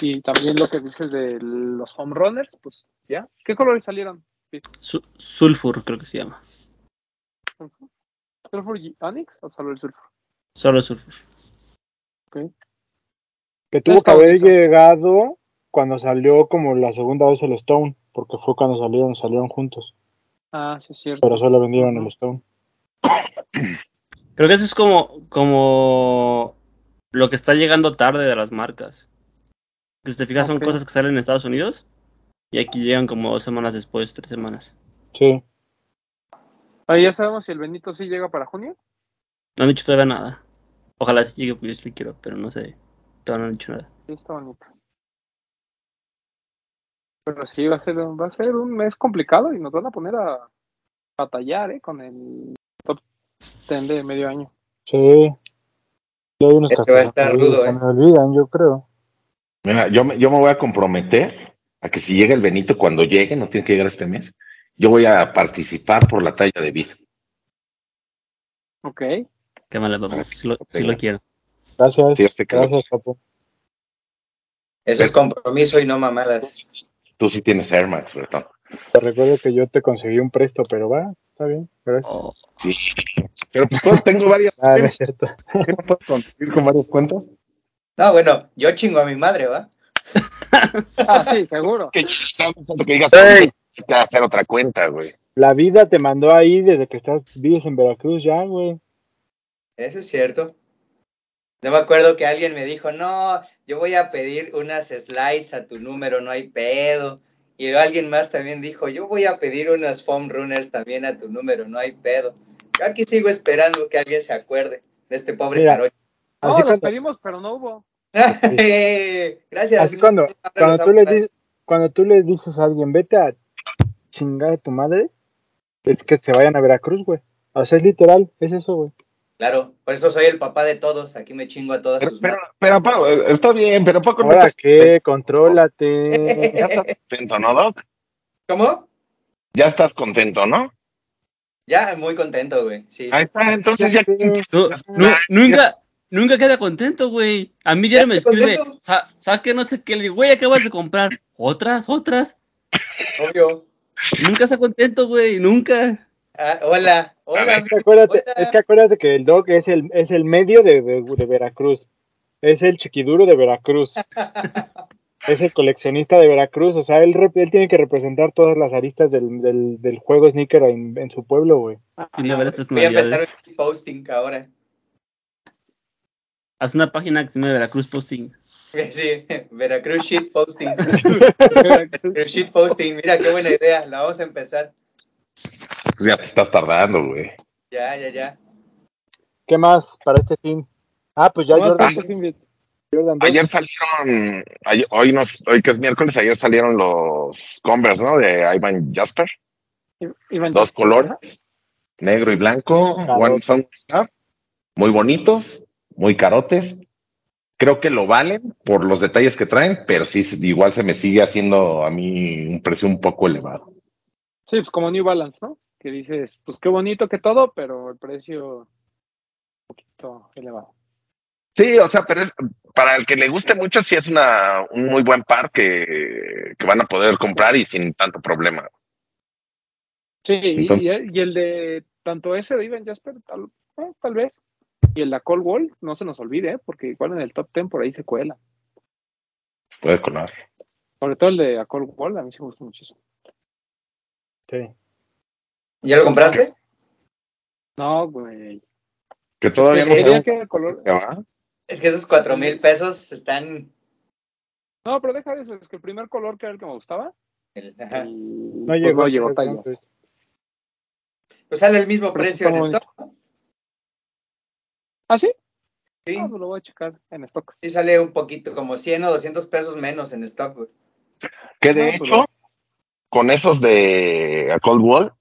[SPEAKER 2] Y también lo que dices de los home runners, pues ya. ¿Qué colores salieron?
[SPEAKER 3] Su- sulfur creo que se llama.
[SPEAKER 2] ¿Sulfur? ¿Sulfur y Onyx o solo el sulfur?
[SPEAKER 3] Solo sulfur.
[SPEAKER 2] Ok.
[SPEAKER 6] Que tuvo que haber llegado cuando salió como la segunda vez el Stone, porque fue cuando salieron, salieron juntos,
[SPEAKER 2] Ah, sí, es cierto.
[SPEAKER 6] pero solo vendieron el Stone.
[SPEAKER 3] Creo que eso es como, como lo que está llegando tarde de las marcas. Que si te fijas, son cosas que salen en Estados Unidos y aquí llegan como dos semanas después, tres semanas.
[SPEAKER 6] Sí,
[SPEAKER 2] Ahí ya sabemos si el Benito sí llega para junio.
[SPEAKER 3] No han dicho todavía nada. Ojalá sí llegue, porque yo sí quiero, pero no sé. Todavía no han dicho nada.
[SPEAKER 2] Sí, está bonito. Pero sí, va a ser, va a ser un mes complicado y nos van a poner a batallar, ¿eh? Con el top 10 de medio año.
[SPEAKER 6] sí. Y hay unos
[SPEAKER 4] Este
[SPEAKER 6] que
[SPEAKER 4] va a estar
[SPEAKER 6] se
[SPEAKER 4] rudo,
[SPEAKER 6] se
[SPEAKER 4] ¿eh?
[SPEAKER 6] me olvidan, yo creo.
[SPEAKER 5] Mira, yo me, yo me voy a comprometer a que si llega el Benito, cuando llegue, no tiene que llegar este mes, yo voy a participar por la talla de vida.
[SPEAKER 2] Ok.
[SPEAKER 3] Qué mala, papá. Sí lo, sí lo quiero.
[SPEAKER 6] Gracias,
[SPEAKER 5] Sí, que lo-
[SPEAKER 6] gracias, papu.
[SPEAKER 4] Eso es compromiso y no mamadas.
[SPEAKER 5] Tú sí tienes Air Max, Bertón.
[SPEAKER 6] Te recuerdo que yo te conseguí un presto, pero va, está bien, gracias.
[SPEAKER 3] Oh,
[SPEAKER 5] Sí. Pero pues tengo varias.
[SPEAKER 6] Ah, no es cierto.
[SPEAKER 5] ¿Qué no puedo conseguir con varias cuentas?
[SPEAKER 4] No, bueno, yo chingo a mi madre, ¿va?
[SPEAKER 2] Ah, sí, seguro.
[SPEAKER 5] Que, que digas, "Hey, hay que hacer otra cuenta, güey.
[SPEAKER 6] La vida te mandó ahí desde que estás vives en Veracruz ya, güey.
[SPEAKER 4] Eso es cierto. No me acuerdo que alguien me dijo, no, yo voy a pedir unas slides a tu número, no hay pedo. Y alguien más también dijo, yo voy a pedir unas foam runners también a tu número, no hay pedo. Yo aquí sigo esperando que alguien se acuerde de este pobre
[SPEAKER 6] Mira.
[SPEAKER 2] No, los pedimos, pero no hubo.
[SPEAKER 4] Gracias.
[SPEAKER 6] así cuando, cuando tú le dices, cuando tú le dices a alguien, vete a chingar a tu madre, es que se vayan a Veracruz, güey. O sea, es literal, es eso, güey.
[SPEAKER 4] Claro, por eso soy el papá de todos. Aquí me chingo a todas
[SPEAKER 5] Pero,
[SPEAKER 4] sus
[SPEAKER 5] pero, eh, está bien, pero Paco no
[SPEAKER 6] Ahora
[SPEAKER 5] está
[SPEAKER 6] qué, contrólate.
[SPEAKER 5] Ya estás contento, ¿no, Doc?
[SPEAKER 4] ¿Cómo?
[SPEAKER 5] Ya estás contento, ¿no?
[SPEAKER 4] Ya, muy contento, güey. Sí.
[SPEAKER 5] Ahí está, entonces ya.
[SPEAKER 3] Nunca, nunca queda contento, güey. A mí me
[SPEAKER 4] ¿Ya está
[SPEAKER 3] escribe? "Sa- saque no sé qué, le digo, güey, acabas de comprar. Otras, otras.
[SPEAKER 4] Obvio.
[SPEAKER 3] Nunca está contento, güey, nunca.
[SPEAKER 4] Ah, hola, hola.
[SPEAKER 6] Es que acuérdate,
[SPEAKER 4] hola.
[SPEAKER 6] es que acuérdate que el dog es el, es el medio de, de- de Veracruz. Es el chiquiduro de Veracruz. es el coleccionista de Veracruz. O sea, él, él tiene que representar todas las aristas del, del, del juego sneaker en, en su pueblo, güey.
[SPEAKER 4] Voy a empezar un posting ahora.
[SPEAKER 3] Haz una página que se llama Veracruz Posting.
[SPEAKER 4] Sí, Veracruz shit posting. Veracruz shit posting. Mira qué buena idea. La vamos a empezar.
[SPEAKER 5] Ya te estás tardando, güey.
[SPEAKER 4] Ya, ya, ya.
[SPEAKER 6] ¿Qué más para este fin? Ah, pues ya
[SPEAKER 2] ¿Cómo
[SPEAKER 6] Jordan? Jordan.
[SPEAKER 5] Ayer salieron, ayer- hoy, nos, hoy que es miércoles, ayer salieron los Converse, ¿no? De Ivan Jasper. Dos
[SPEAKER 2] Jasper.
[SPEAKER 5] colores, negro y blanco. One Sound Star. Muy bonitos, muy carotes. Creo que lo valen por los detalles que traen, pero sí, igual se me sigue haciendo a mí un precio un poco elevado.
[SPEAKER 2] Sí, pues como New Balance, ¿no? Que dices, pues qué bonito que todo, pero el precio un poquito elevado.
[SPEAKER 5] Sí, o sea, pero es, para el que le guste mucho, sí es una, un muy buen par que, que van a poder comprar y sin tanto problema.
[SPEAKER 2] Sí, y-
[SPEAKER 5] Entonces-
[SPEAKER 2] y, y el de tanto ese de Ivan Jasper, tal, eh, tal vez. Y el de Cold Wall, no se nos olvide, ¿eh? porque igual en el top 10 por ahí se cuela.
[SPEAKER 5] Puede colar.
[SPEAKER 2] Sobre todo el de Cold Wall, a mí sí me gusta muchísimo.
[SPEAKER 6] Sí.
[SPEAKER 4] ¿Ya lo compraste?
[SPEAKER 2] No, güey.
[SPEAKER 5] Que todavía no
[SPEAKER 2] Quería
[SPEAKER 5] sabemos
[SPEAKER 2] que el color.
[SPEAKER 4] Es que esos cuatro mil pesos están.
[SPEAKER 2] No, pero deja de eso, es que el primer color que era el que me gustaba.
[SPEAKER 4] el- ajá.
[SPEAKER 2] y,
[SPEAKER 6] No
[SPEAKER 2] pues,
[SPEAKER 6] llegó,
[SPEAKER 2] no llegó
[SPEAKER 6] llegó
[SPEAKER 2] tallas.
[SPEAKER 6] antes.
[SPEAKER 4] Pues sale el mismo
[SPEAKER 2] Pero
[SPEAKER 4] precio en stock.
[SPEAKER 2] ¿Ah, sí?
[SPEAKER 4] Sí,
[SPEAKER 2] Ah, pues lo voy a checar en stock.
[SPEAKER 4] sí sale un poquito, como 100 o 200 pesos menos en stock, güey.
[SPEAKER 5] Que de
[SPEAKER 2] No, pues
[SPEAKER 5] hecho, con esos de a Cold Wall,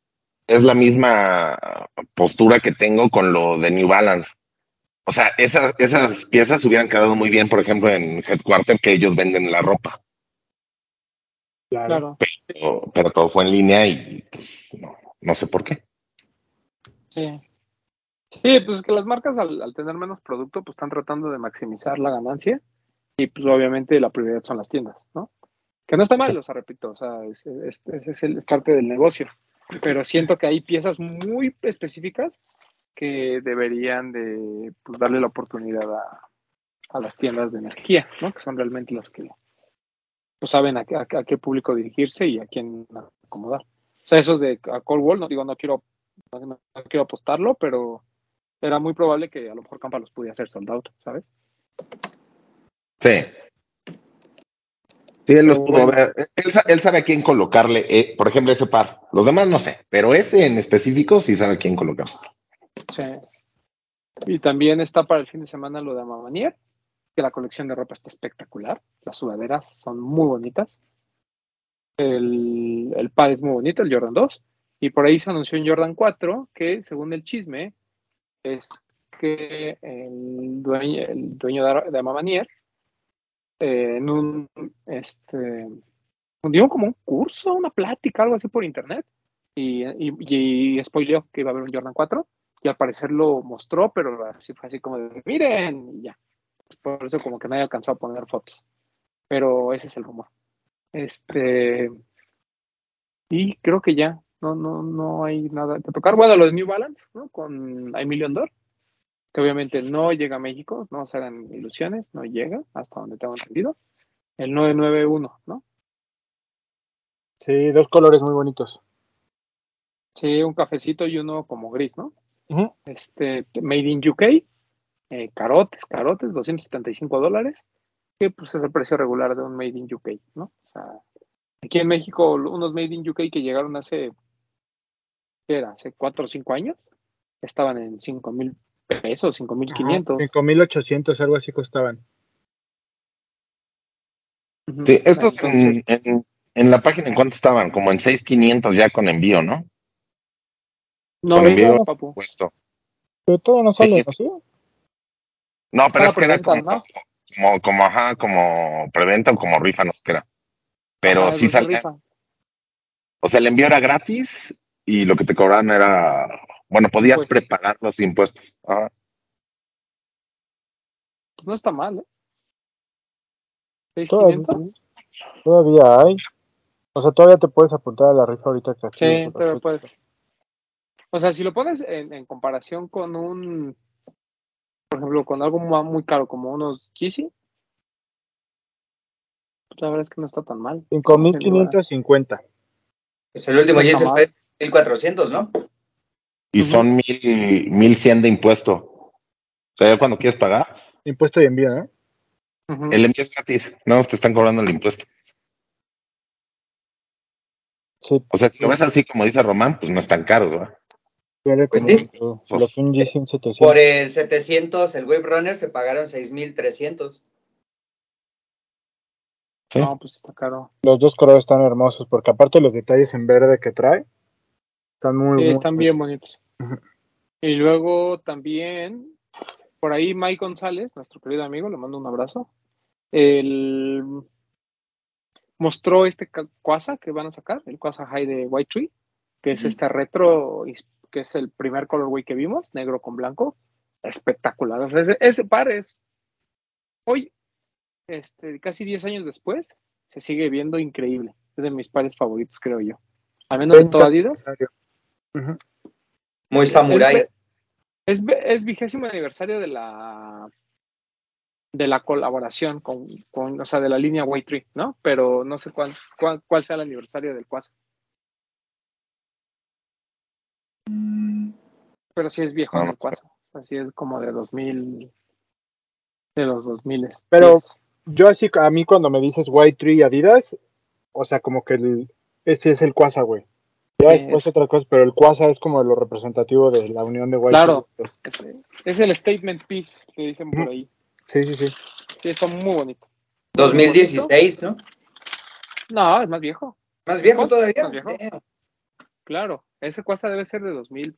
[SPEAKER 5] es la misma postura que tengo con lo de New Balance. O sea, esas, esas piezas hubieran quedado muy bien, por ejemplo, en Headquarter, que ellos venden la ropa.
[SPEAKER 6] Claro.
[SPEAKER 2] Claro,
[SPEAKER 5] Pero, pero todo fue en línea y pues no, no sé por qué.
[SPEAKER 2] sí. Sí, pues que las marcas al, al tener menos producto, pues están tratando de maximizar la ganancia y pues obviamente la prioridad son las tiendas, ¿no? Que no está mal, o sea, repito, o sea, es, es- es- es el- es parte del negocio, pero siento que hay piezas muy específicas que deberían de pues, darle la oportunidad a, a las tiendas de energía, ¿no? Que son realmente las que pues, saben a, qué- a, qué- a qué público dirigirse y a quién acomodar. O sea, esos de a Cold Wall, no digo, no quiero, no, no quiero apostarlo, pero era muy probable que a lo mejor Campa los pudiera hacer sold out, ¿sabes?
[SPEAKER 5] Sí. Sí, él los pudo ver. Él, sa- él sabe a quién colocarle, eh, por ejemplo, ese par. Los demás no sé, pero ese en específico sí sabe a quién colocarse.
[SPEAKER 2] Sí. Y también está para el fin de semana lo de Amamanier, que la colección de ropa está espectacular. Las sudaderas son muy bonitas. El, el pad es muy bonito, el Jordan 2. Y por ahí se anunció un Jordan 4, que según el chisme, es que el dueño, el dueño de, Amamanier, eh, en un, este, dio como un curso, una plática, algo así por internet, y, y, y spoileó que iba a haber un Jordan 4 y al parecer lo mostró, pero así fue así como de, miren, y ya. Por eso como que nadie alcanzó a poner fotos. Pero ese es el rumor. Este, y creo que ya, no, no, no hay nada que tocar. Bueno, lo de New Balance, ¿no? Con Emilio Andor, que obviamente no llega a México, no se hagan ilusiones, no llega, hasta donde tengo entendido. El 991, ¿no?
[SPEAKER 6] Sí, dos colores muy bonitos.
[SPEAKER 2] Sí, un cafecito y uno como gris, ¿no?
[SPEAKER 6] Ujú.
[SPEAKER 2] este, Made in UK, eh, carotes, carotes, 275 dólares, que pues es el precio regular de un Made in UK, ¿no? O sea, aquí en México, unos Made in UK que llegaron hace, ¿qué era? Hace 4 o 5 años, estaban en 5 mil pesos, 5 mil 500.
[SPEAKER 6] 5800, algo así costaban.
[SPEAKER 5] Sí, estos
[SPEAKER 2] Entonces,
[SPEAKER 5] en, en, en la página, ¿en cuánto estaban? Como en 6,500 ya con envío, ¿no?
[SPEAKER 2] no,
[SPEAKER 5] con envío.
[SPEAKER 2] no, papu.
[SPEAKER 5] Puesto.
[SPEAKER 6] Pero todo no sale, ¿no? ¿Sí?
[SPEAKER 5] No, pero es que era como,
[SPEAKER 2] ¿no?
[SPEAKER 5] como, como, ajá, como preventa o como rifa, no sé qué era. Pero
[SPEAKER 2] Ajá,
[SPEAKER 5] sí salía.
[SPEAKER 2] rifa.
[SPEAKER 5] O sea, el envío era gratis y lo que te cobraban era. Bueno, podías
[SPEAKER 2] Pues-
[SPEAKER 5] prepagar los impuestos. Ajá.
[SPEAKER 2] Pues no está mal, ¿eh?
[SPEAKER 6] Todavía,
[SPEAKER 2] ¿6,500?
[SPEAKER 6] todavía hay. O sea, todavía te puedes apuntar a la rifa ahorita que
[SPEAKER 2] Sí, pero pues. O sea, si lo pones en, en comparación con un, por ejemplo, con algo mu- muy caro como unos Yeezy, pues la verdad es que no está tan mal.
[SPEAKER 6] 5550.
[SPEAKER 4] Pues el último Yeezy
[SPEAKER 2] mal.
[SPEAKER 4] fue 1400, ¿no?
[SPEAKER 5] Y son mil, mil cien de impuesto. O sea, ya cuando quieres pagar,
[SPEAKER 6] Impuesto y envío, ¿eh?
[SPEAKER 2] Ujú.
[SPEAKER 5] el envío es gratis. No, te están cobrando el impuesto.
[SPEAKER 6] Sí,
[SPEAKER 5] O sea, si lo ves así como dice Román, pues no es tan caro, ¿verdad?
[SPEAKER 4] Pues
[SPEAKER 6] como
[SPEAKER 4] sí.
[SPEAKER 6] lo- lo que un Yeezy en 700.
[SPEAKER 4] Por el 700, el Wave Runner, se pagaron 6300.
[SPEAKER 5] Sí.
[SPEAKER 2] No, pues está caro.
[SPEAKER 6] Los dos colores están hermosos, porque aparte los detalles en verde que trae, están muy,
[SPEAKER 2] están bien bonitos. Y luego también, por ahí Mike González, nuestro querido amigo, le mando un abrazo. El mostró este Quasa que van a sacar, el Quasa High de White Tree, que es este retro, que es el primer colorway que vimos, negro con blanco. Espectacular. O sea, ese, ese par es hoy, este, casi 10 años después, se sigue viendo increíble. Es de mis pares favoritos, creo yo. Al menos de todo Adidas.
[SPEAKER 4] Muy samurai.
[SPEAKER 2] Es, es, es vigésimo aniversario de la de la colaboración con, con, o sea, de la línea White Tree, ¿no? Pero no sé cuál, cuál, cuál sea el aniversario del Quasa. Pero sí es viejo
[SPEAKER 5] No,
[SPEAKER 2] el. Así es como de 2000, de los 2000.
[SPEAKER 6] Pero- Yo así, a mí cuando me dices White Tree y Adidas, o sea, como que el, este es el Quasa, güey. Ya
[SPEAKER 2] Sí,
[SPEAKER 6] después
[SPEAKER 2] es-
[SPEAKER 6] otra cosa, pero el Quasar es como lo representativo de la unión de White
[SPEAKER 2] Claro. Es, el statement piece que dicen por ahí.
[SPEAKER 6] Sí, sí, sí.
[SPEAKER 2] Sí, está muy bonito.
[SPEAKER 4] 2016, ¿no?
[SPEAKER 2] No, es más viejo.
[SPEAKER 4] Más viejo
[SPEAKER 2] ¿Más
[SPEAKER 4] todavía.
[SPEAKER 2] viejo? Claro. Ese Quasar debe ser de 2000.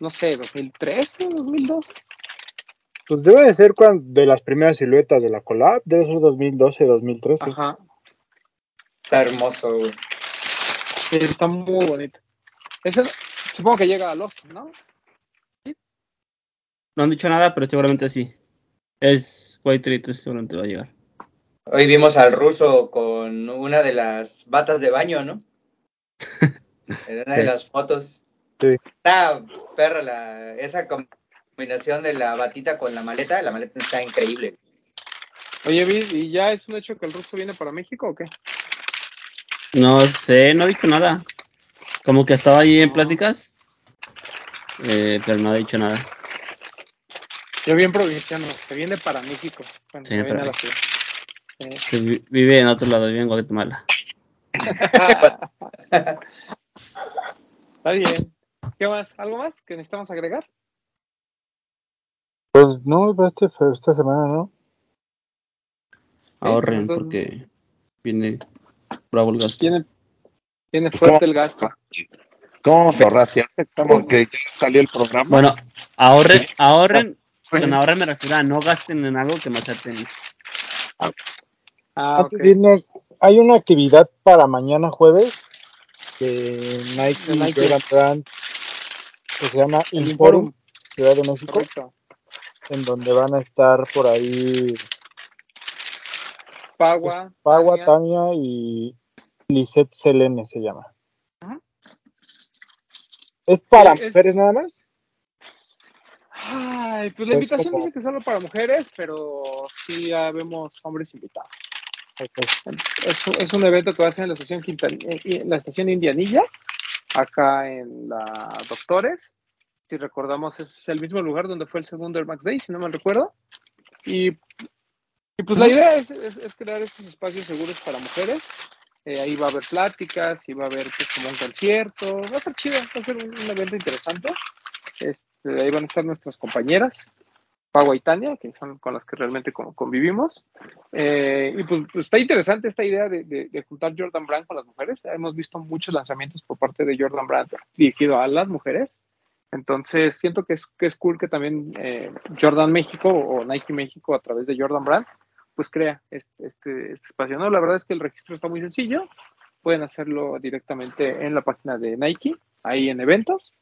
[SPEAKER 2] No sé, 2013, 2012.
[SPEAKER 6] Pues debe de ser de las primeras siluetas de la collab, debe ser 2012, 2013.
[SPEAKER 2] Ajá.
[SPEAKER 4] Está hermoso, güey.
[SPEAKER 2] Sí, está muy bonito. Ese, supongo que llega a los, ¿no?
[SPEAKER 3] No han dicho nada, pero seguramente sí. Es White Tree, seguramente va a llegar.
[SPEAKER 4] Hoy vimos al ruso con una de las batas de baño, ¿no? En una de las fotos.
[SPEAKER 6] Sí.
[SPEAKER 4] Está perra la, esa combinación de la batita con la maleta. La maleta está increíble.
[SPEAKER 2] Oye, ¿y ya es un hecho que el ruso viene para México o qué?
[SPEAKER 3] No sé, no ha dicho nada. Como que estaba ahí en pláticas, eh, pero no ha dicho nada.
[SPEAKER 2] Yo bien provinciano, que viene para México. Cuando
[SPEAKER 3] Sí,
[SPEAKER 2] viene
[SPEAKER 3] para
[SPEAKER 2] a la
[SPEAKER 3] México.
[SPEAKER 2] ciudad. Eh,
[SPEAKER 3] Que vi- vive en otro lado, vive en Guatemala.
[SPEAKER 2] Está bien. ¿Qué más? ¿Algo más que necesitamos agregar?
[SPEAKER 6] Pues no, para este, esta semana no.
[SPEAKER 3] Ahorren porque viene bravo el gasto.
[SPEAKER 2] Tiene, tiene
[SPEAKER 5] Pues,
[SPEAKER 2] fuerte
[SPEAKER 5] ¿cómo?
[SPEAKER 2] el gasto.
[SPEAKER 5] ¿Cómo vamos a ahorrar? Si ahorita estamos que ya salió el programa.
[SPEAKER 3] Bueno, ahorren, ahorren,
[SPEAKER 5] Sí.
[SPEAKER 3] con ahorren me refiero a no gasten en algo que más sea tenis.
[SPEAKER 2] Ah,
[SPEAKER 6] Antes
[SPEAKER 2] ok.
[SPEAKER 6] de irnos, hay una actividad para mañana jueves de Nike,
[SPEAKER 2] De
[SPEAKER 6] y
[SPEAKER 2] Nike.
[SPEAKER 6] Jordan Brand que se llama
[SPEAKER 2] El
[SPEAKER 6] Inforum, Ciudad de México,
[SPEAKER 2] correcto.
[SPEAKER 6] en donde van a estar por ahí
[SPEAKER 2] Pagua.
[SPEAKER 6] Pagua,
[SPEAKER 2] Tania.
[SPEAKER 6] Tania y Lisette Selene se llama.
[SPEAKER 2] Ajá.
[SPEAKER 6] ¿Es para
[SPEAKER 2] Sí, es-
[SPEAKER 6] mujeres nada más?
[SPEAKER 2] Ay, pues la
[SPEAKER 6] Es
[SPEAKER 2] invitación
[SPEAKER 6] como-
[SPEAKER 2] dice que solo para mujeres, pero sí ya vemos hombres invitados.
[SPEAKER 6] Ok.
[SPEAKER 2] Es, es un evento que va a ser en la estación, Quintan- en la estación Indianillas, acá en la Doctores. Si recordamos, es el mismo lugar donde fue el segundo Air Max Day, si no mal recuerdo. Y, y pues la idea es, es- es crear estos espacios seguros para mujeres. Eh, ahí va a haber pláticas, y va a haber pues, como un concierto. Va a estar chido, va a ser un, un evento interesante. Este, ahí van a estar nuestras compañeras, Pagua y Tania, que son con las que realmente con- convivimos. Eh, y pues, pues está interesante esta idea de, de- de juntar Jordan Brand con las mujeres. Hemos visto muchos lanzamientos por parte de Jordan Brand dirigido a las mujeres. Entonces siento que es, que es cool que también eh, Jordan México o Nike México a través de Jordan Brand pues crea este, este, este espacio. No, la verdad es que el registro está muy sencillo. Pueden hacerlo directamente en la página de Nike, ahí en eventos,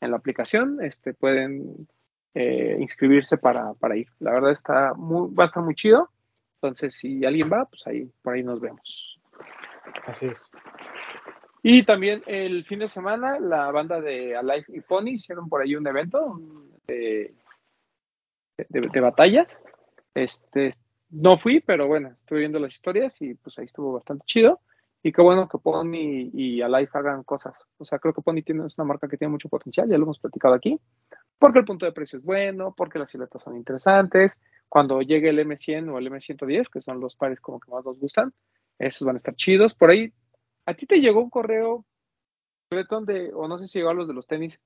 [SPEAKER 2] en la aplicación. Este, pueden eh, inscribirse para, para ir. La verdad está muy, va a estar muy chido. Entonces, si alguien va, pues ahí, por ahí nos vemos.
[SPEAKER 6] Así es.
[SPEAKER 2] Y también el fin de semana, la banda de Alive y Pony hicieron por ahí un evento un- de, de, de batallas. Este, no fui, pero bueno, estuve viendo las historias y pues ahí estuvo bastante chido. Y qué bueno que Pony y Alive hagan cosas. O sea, creo que Pony tiene, es una marca que tiene mucho potencial, ya lo hemos platicado aquí. Porque el punto de precio es bueno, porque las siluetas son interesantes. Cuando llegue el M100 o el M110, que son los pares como que más nos gustan, esos van a estar chidos. Por ahí, ¿a ti te llegó un correo, Breton, de, o no sé si llegó a los de los tenis,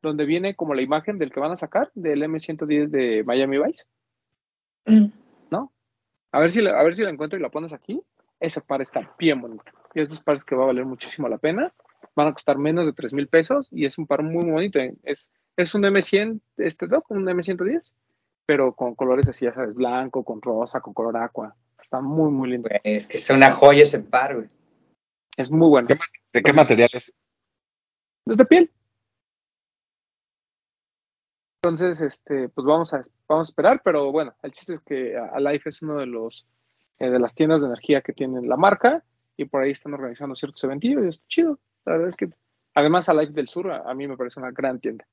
[SPEAKER 2] donde viene como la imagen del que van a sacar, del M110 de Miami Vice? ¿No? A ver si la, a ver si la encuentro y la pones aquí. Ese par está bien bonito. Y estos pares que va a valer muchísimo la pena. Van a costar menos de 3 mil pesos y es un par muy bonito. Es, es un M100, este doc, un M110, pero con colores así, ya sabes, blanco, con rosa, con color aqua. Está muy, muy lindo.
[SPEAKER 4] Es que es una joya ese par, güey.
[SPEAKER 2] Es muy bueno.
[SPEAKER 5] ¿Qué ¿De qué materiales?
[SPEAKER 2] Es de piel. Entonces, este, pues vamos a, vamos a esperar, pero bueno, el chiste es que Alive es uno de los eh, de las tiendas de energía que tienen la marca y por ahí están organizando ciertos eventillos y está chido. La verdad es que además Alive del Sur a, a mí me parece una gran tienda.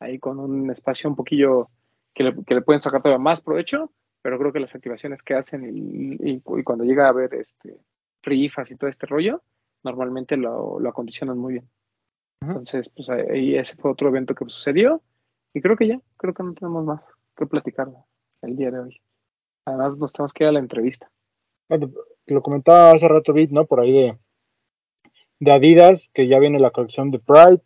[SPEAKER 2] Ahí con un espacio un poquillo que le, que le pueden sacar todavía más provecho, pero creo que las activaciones que hacen y, y- y cuando llega a haber este rifas y todo este rollo, normalmente lo, lo acondicionan muy bien. Entonces, pues ahí ese fue otro evento que sucedió. Y creo que ya, creo que no tenemos más que platicar el día de hoy. Además, nos tenemos que ir a la entrevista.
[SPEAKER 6] Lo comentaba hace rato Bit, ¿no? Por ahí de de Adidas, que ya viene la colección de Pride,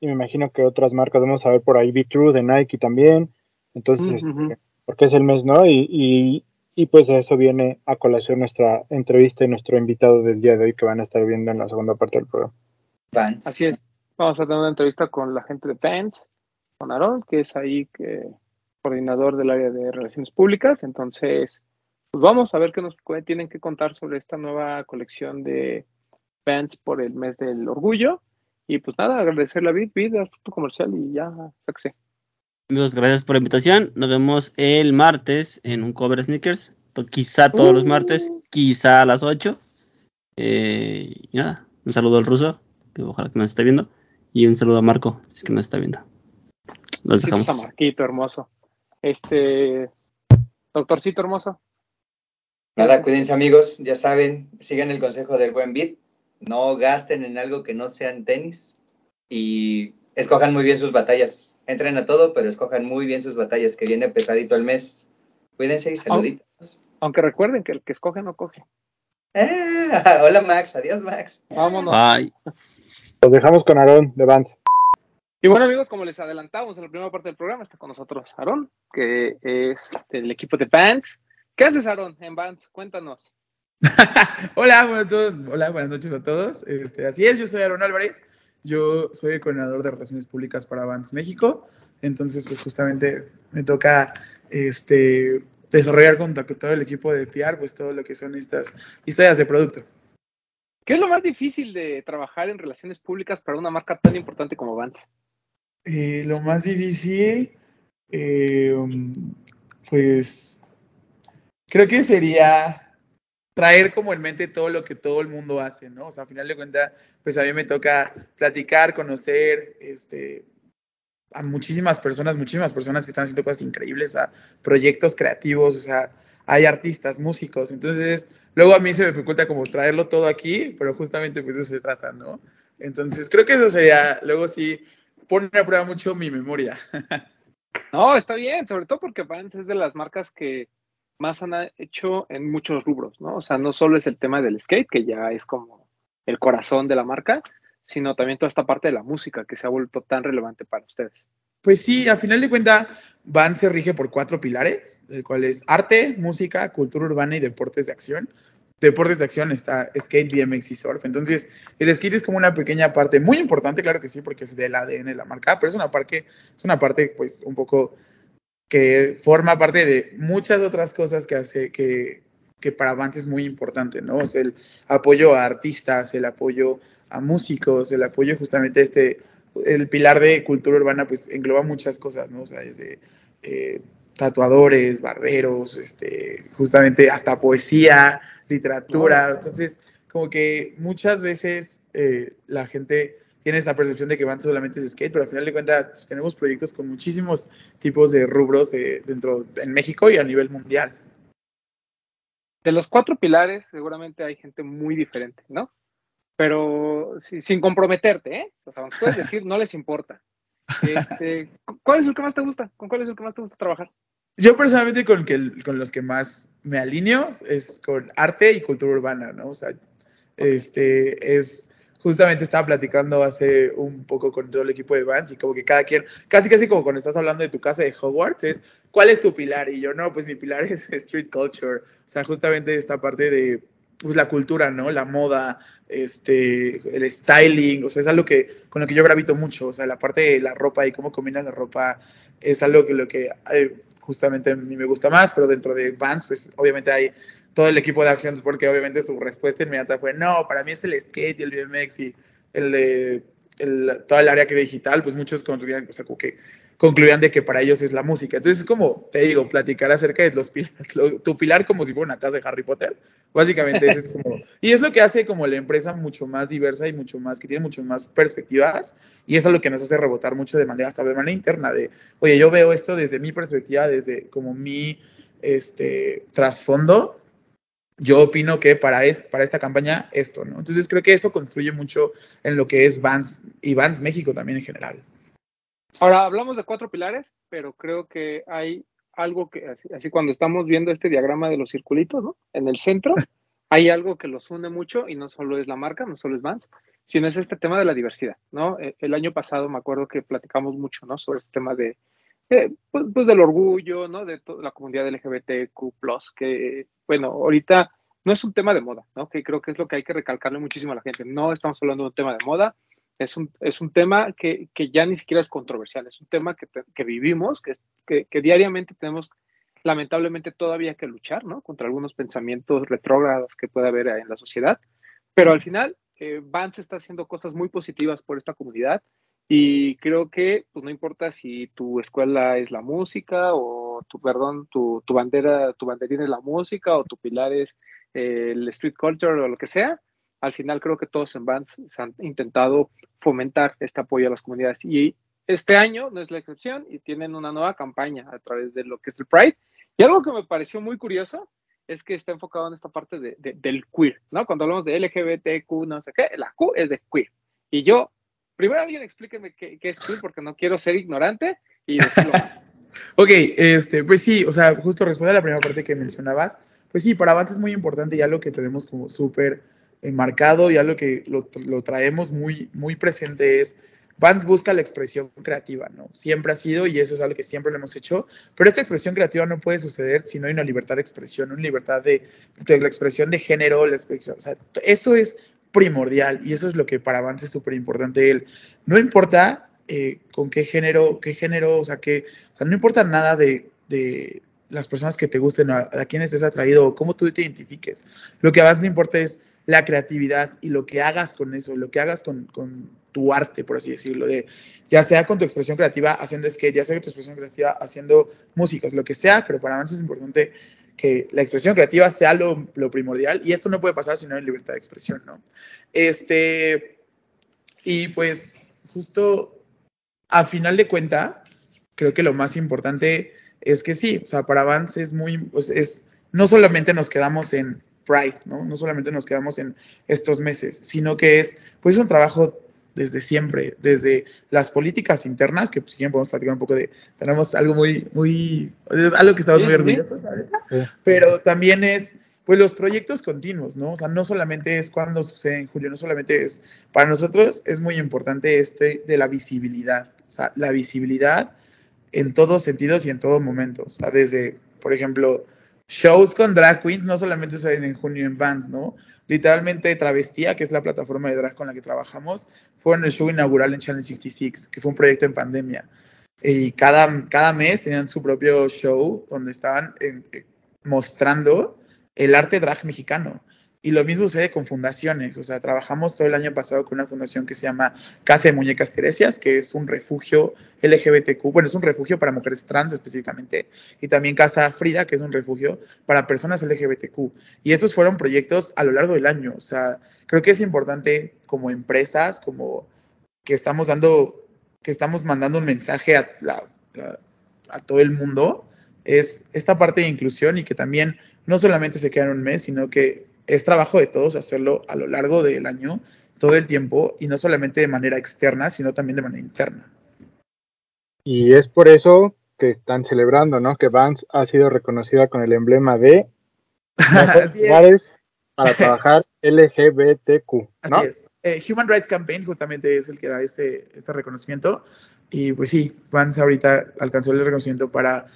[SPEAKER 6] y me imagino que otras marcas, vamos a ver por ahí Be True de Nike también, entonces, este, porque es el mes, ¿no? Y, y, y pues a eso viene a colación nuestra entrevista y nuestro invitado del día de hoy que van a estar viendo en la segunda parte del programa.
[SPEAKER 4] Vans.
[SPEAKER 2] Así es. Vamos a tener una entrevista con la gente de Pants, con que es ahí que, coordinador del área de relaciones públicas. Entonces, pues vamos a ver qué nos tienen que contar sobre esta nueva colección de Pants por el mes del orgullo. Y pues nada, agradecerle a Vid, Vid, haz tu comercial y ya, sáquese.
[SPEAKER 3] Amigos, gracias por la invitación. Nos vemos el martes en un cover sneakers. Quizá todos los martes,
[SPEAKER 2] Uh.
[SPEAKER 3] quizá a las 8. Eh, y nada, un saludo al ruso, que ojalá que nos esté viendo. Y un saludo a Marco, si es que nos está viendo. Los
[SPEAKER 2] Sí,
[SPEAKER 3] dejamos.
[SPEAKER 2] pues, a Marquito, hermoso. Este, doctorcito hermoso.
[SPEAKER 4] Nada, cuídense amigos, ya saben, sigan el consejo del buen beat, no gasten en algo que no sean tenis y escojan muy bien sus batallas. Entren a todo, pero escojan muy bien sus batallas, que viene pesadito el mes. Cuídense y saluditos.
[SPEAKER 2] Aunque recuerden que el que escoge no coge.
[SPEAKER 4] Ah, hola Max, adiós Max.
[SPEAKER 2] Vámonos.
[SPEAKER 3] Bye.
[SPEAKER 6] Los dejamos con Aarón de Vans.
[SPEAKER 2] Y bueno amigos, como les adelantamos en la primera parte del programa, está con nosotros Aarón, que es del equipo de Bands. ¿Qué haces Aarón en Bands? Cuéntanos.
[SPEAKER 7] Hola, todos- hola, buenas noches a todos. Este, así es, yo soy Aaron Álvarez. Yo soy el coordinador de Relaciones Públicas para Vans México. Entonces, pues justamente me toca este, desarrollar con todo el equipo de PR, pues todo lo que son estas historias de producto.
[SPEAKER 2] ¿Qué es lo más difícil de trabajar en relaciones públicas para una marca tan importante como Vans?
[SPEAKER 7] Eh, lo más difícil, eh, pues creo que sería traer como en mente todo lo que todo el mundo hace, ¿no? O sea, a final de cuentas, pues a mí me toca platicar, conocer, este, a muchísimas personas, muchísimas personas que están haciendo cosas increíbles, a proyectos creativos, o sea, hay artistas, músicos, entonces luego a mí se me dificulta como traerlo todo aquí, pero justamente pues eso se trata, ¿no? Entonces creo que eso sería, luego sí, pone a prueba mucho mi memoria.
[SPEAKER 2] No, está bien, sobre todo porque Vans es de las marcas que más han hecho en muchos rubros, ¿no? O sea, no solo es el tema del skate, que ya es como el corazón de la marca, sino también toda esta parte de la música que se ha vuelto tan relevante para ustedes.
[SPEAKER 7] Pues sí, a final de cuentas, Van se rige por cuatro pilares, el cual es arte, música, cultura urbana y deportes de acción. Deportes de acción está skate, BMX y surf. Entonces, el skate es como una pequeña parte muy importante, claro que sí, porque es del ADN de la marca, pero es una parte, es una parte, pues, un poco que forma parte de muchas otras cosas que hace que, que para Vans es muy importante, ¿no? O sea, el apoyo a artistas, el apoyo a músicos, el apoyo justamente a este el pilar de cultura urbana pues engloba muchas cosas, ¿no? O sea, desde eh, tatuadores, barberos, este, justamente hasta poesía, literatura. Entonces, como que muchas veces eh, la gente tiene esta percepción de que van solamente es skate, pero al final de cuentas pues, tenemos proyectos con muchísimos tipos de rubros eh, dentro en México y a nivel mundial.
[SPEAKER 2] De los cuatro pilares, seguramente hay gente muy diferente, ¿no? Pero sí, sin comprometerte, ¿eh? O sea, puedes decir, no les importa. Este, ¿Cuál es el que más te gusta? ¿Con cuál es el que más te gusta trabajar?
[SPEAKER 7] Yo personalmente con, que, con los que más me alineo es con arte y cultura urbana, ¿no? O sea, este es justamente estaba platicando hace un poco con todo el equipo de Vans y como que cada quien, casi casi como cuando estás hablando de tu casa de Hogwarts, es ¿cuál es tu pilar? Y yo, no, pues mi pilar es street culture, o sea, justamente esta parte de pues la cultura, ¿no? La moda, este, el styling, o sea, es algo que con lo que yo gravito mucho, o sea, la parte de la ropa y cómo combina la ropa es algo que lo que eh, justamente a mí me gusta más, pero dentro de Vans, pues obviamente hay todo el equipo de Action Sport que obviamente su respuesta inmediata fue, no, para mí es el skate y el BMX y el, eh, el, toda el área que digital, pues muchos concluían, o sea, como que concluían de que para ellos es la música. Entonces es como, te digo, platicar acerca de los tu pilar como si fuera una casa de Harry Potter. Básicamente es como, y es lo que hace como la empresa mucho más diversa y mucho más, que tiene mucho más perspectivas, y eso es lo que nos hace rebotar mucho de manera, hasta de manera interna, de, oye, yo veo esto desde mi perspectiva, desde como mi, este, trasfondo, yo opino que para esta campaña esto, ¿no? Entonces creo que eso construye mucho en lo que es Vans y Vans México también en general.
[SPEAKER 2] Ahora, hablamos de cuatro pilares, pero creo que hay algo que, así, así, cuando estamos viendo este diagrama de los circulitos, ¿no? En el centro hay algo que los une mucho y no solo es la marca, no solo es Vans, sino es este tema de la diversidad, ¿no? Eh, el año pasado me acuerdo que platicamos mucho, ¿no? Sobre este tema de, eh, pues, pues, del orgullo, ¿no? De toda la comunidad LGBTQ+, que, bueno, ahorita no es un tema de moda, ¿no? Que creo que es lo que hay que recalcarle muchísimo a la gente. No estamos hablando de un tema de moda, es un, es un tema que, que ya ni siquiera es controversial, es un tema que, que vivimos, que, que, que diariamente tenemos lamentablemente todavía que luchar, ¿no? Contra algunos pensamientos retrógrados que puede haber en la sociedad. Pero al final, eh, Vance está haciendo cosas muy positivas por esta comunidad y creo que, pues no importa si tu escuela es la música o tu, perdón, tu, tu bandera, tu banderín es la música o tu pilar es eh, el street culture o lo que sea, al final creo que todos en Vance se han intentado fomentar este apoyo a las comunidades y este año no es la excepción y tienen una nueva campaña a través de lo que es el Pride. Y algo que me pareció muy curioso es que está enfocado en esta parte de, de, del queer, ¿no? Cuando hablamos de LGBTQ, no sé qué, la Q es de queer. Y yo, primero alguien explíqueme qué, es queer porque no quiero ser ignorante y decirlo.
[SPEAKER 7] Ok, este, pues sí, o sea, justo responde a la primera parte que mencionabas. Pues sí, para Avance es muy importante ya lo que tenemos como súper enmarcado, ya lo que lo, lo traemos muy, muy presente es Vans busca la expresión creativa, ¿no? Siempre ha sido y eso es algo que siempre lo hemos hecho, pero esta expresión creativa no puede suceder si no hay una libertad de expresión, una libertad de, de la expresión de género, la expresión, o sea, eso es primordial y eso es lo que para Vans es súper importante. El, no importa eh, con qué género, qué género, o sea, que, o sea, no importa nada de, de las personas que te gusten, a, a quién estés atraído o cómo tú te identifiques. Lo que más no importa es la creatividad y lo que hagas con eso, lo que hagas con, tu arte, por así decirlo, de ya sea con tu expresión creativa haciendo skate, ya sea con tu expresión creativa haciendo músicas, lo que sea, pero para mí es importante que la expresión creativa sea lo, lo, primordial y esto no puede pasar si no hay libertad de expresión, ¿no? Este, y pues justo a final de cuenta, creo que lo más importante es que sí, o sea, para Vance es muy, pues es, no solamente nos quedamos en Pride, ¿no? No solamente nos quedamos en estos meses, sino que es, pues, un trabajo desde siempre, desde las políticas internas, que pues, si quieren podemos platicar un poco de, tenemos algo muy, muy, es algo que estamos muy orgullosos, ahorita, pero también es, pues, los proyectos continuos, ¿no? O sea, no solamente es cuando sucede en julio, no solamente es, para nosotros es muy importante este de la visibilidad, o sea, la visibilidad en todos sentidos y en todo momento, o sea, desde, por ejemplo, shows con drag queens no solamente salen en junio en Vans, ¿no? Literalmente Travestía, que es la plataforma de drag con la que trabajamos, fue en el show inaugural en Channel 66, que fue un proyecto en pandemia. Y cada, cada mes tenían su propio show donde estaban eh, mostrando el arte drag mexicano. Y lo mismo sucede con fundaciones. O sea, trabajamos todo el año pasado con una fundación que se llama Casa de Muñecas Teresias, que es un refugio LGBTQ. Bueno, es un refugio para mujeres trans específicamente. Y también Casa Frida, que es un refugio para personas LGBTQ. Y estos fueron proyectos a lo largo del año. O sea, creo que es importante como empresas, como que estamos dando, que estamos mandando un mensaje a, la, a, todo el mundo, es esta parte de inclusión y que también no solamente se queda en un mes, sino que es trabajo de todos hacerlo a lo largo del año, todo el tiempo, y no solamente de manera externa, sino también de manera interna.
[SPEAKER 6] Y es por eso que están celebrando, ¿no? Que Vans ha sido reconocida con el emblema de lugares para trabajar LGBTQ, ¿no?
[SPEAKER 7] Así es. Eh, Human Rights Campaign justamente es el que da este, este reconocimiento. Y pues sí, Vans ahorita alcanzó el reconocimiento para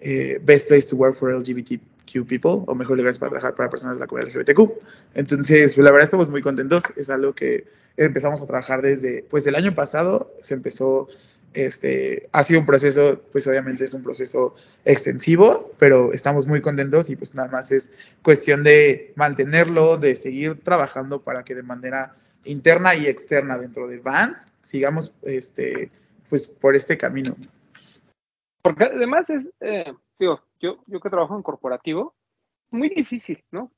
[SPEAKER 7] eh, Best Place to Work for People, o mejor lugares para trabajar para personas de la comunidad LGBTQ. Entonces, la verdad estamos muy contentos. Es algo que empezamos a trabajar desde, pues el año pasado se empezó, este, ha sido un proceso, pues obviamente es un proceso extensivo, pero estamos muy contentos y pues nada más es cuestión de mantenerlo, de seguir trabajando para que de manera interna y externa dentro de Vans sigamos, este, pues por este camino.
[SPEAKER 2] Porque además es, eh, digo, yo, yo que trabajo en corporativo, muy difícil, ¿no?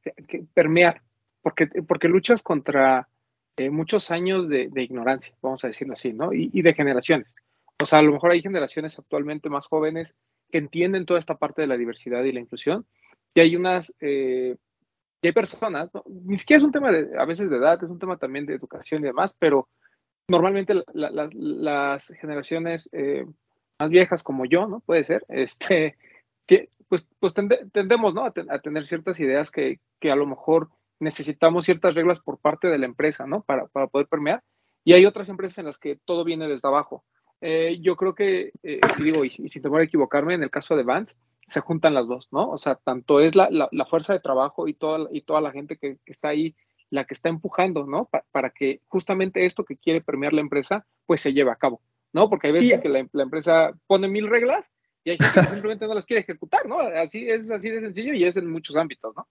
[SPEAKER 2] Permear, porque, porque luchas contra eh, muchos años de, ignorancia, vamos a decirlo así, ¿no? Y, de generaciones. O sea, a lo mejor hay generaciones actualmente más jóvenes que entienden toda esta parte de la diversidad y la inclusión, y hay unas, eh, y hay personas, ¿no? ni siquiera es un tema de, a veces de edad, es un tema también de educación y demás, pero normalmente la, la, las, las generaciones eh, más viejas como yo, ¿no? Puede ser, este, que, pues, pues tende, tendemos, ¿no? A, ten, a, tener ciertas ideas que, que, a lo mejor necesitamos ciertas reglas por parte de la empresa, ¿no? Para, para poder permear. Y hay otras empresas en las que todo viene desde abajo. Eh, yo creo que, eh, y digo, y, y sin temor a equivocarme, en el caso de Vance, se juntan las dos, ¿no? O sea, tanto es la, la, la fuerza de trabajo y toda, y toda la gente que, que está ahí, la que está empujando, ¿no? Pa, para que justamente esto que quiere permear la empresa, pues se lleve a cabo, ¿no? Porque hay veces
[SPEAKER 7] Y-
[SPEAKER 2] que la, la empresa pone mil reglas y hay gente que simplemente no las quiere ejecutar, ¿no? Así es así de sencillo y es en muchos ámbitos, ¿no?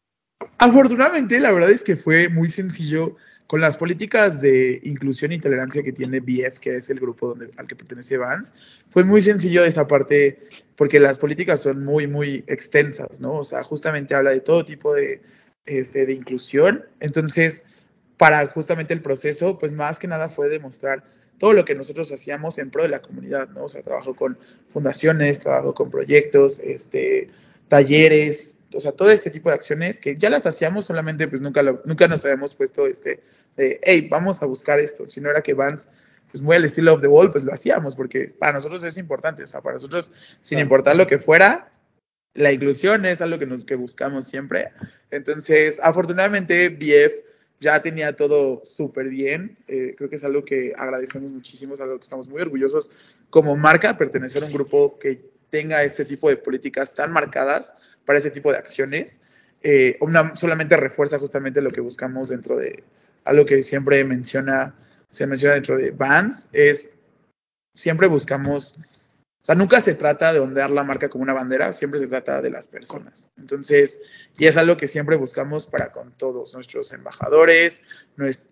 [SPEAKER 7] Afortunadamente, la verdad es que fue muy sencillo con las políticas de inclusión y tolerancia que tiene BF, que es el grupo donde, al que pertenece Vance. Fue muy sencillo esa parte porque las políticas son muy, muy extensas, ¿no? O sea, justamente habla de todo tipo de, este, de inclusión. Entonces, para justamente el proceso, pues más que nada fue demostrar todo lo que nosotros hacíamos en pro de la comunidad, ¿no? O sea, trabajo con fundaciones, trabajo con proyectos, este, talleres, o sea, todo este tipo de acciones que ya las hacíamos, solamente pues nunca, lo, nunca nos habíamos puesto este, de, hey, vamos a buscar esto, sino era que Vance, pues muy al estilo of the wall, pues lo hacíamos, porque para nosotros es importante, o sea, para nosotros, sin importar lo que fuera, la inclusión es algo que, nos, que buscamos siempre. Entonces, afortunadamente, BF ya tenía todo súper bien. Eh, creo que es algo que agradecemos muchísimo, es algo que estamos muy orgullosos como marca, pertenecer a un grupo que tenga este tipo de políticas tan marcadas para ese tipo de acciones. Eh, una, solamente refuerza justamente lo que buscamos dentro de algo que siempre menciona, se menciona dentro de Vans, es siempre buscamos o sea, nunca se trata de ondear la marca como una bandera, siempre se trata de las personas. Entonces, y es algo que siempre buscamos para con todos nuestros embajadores,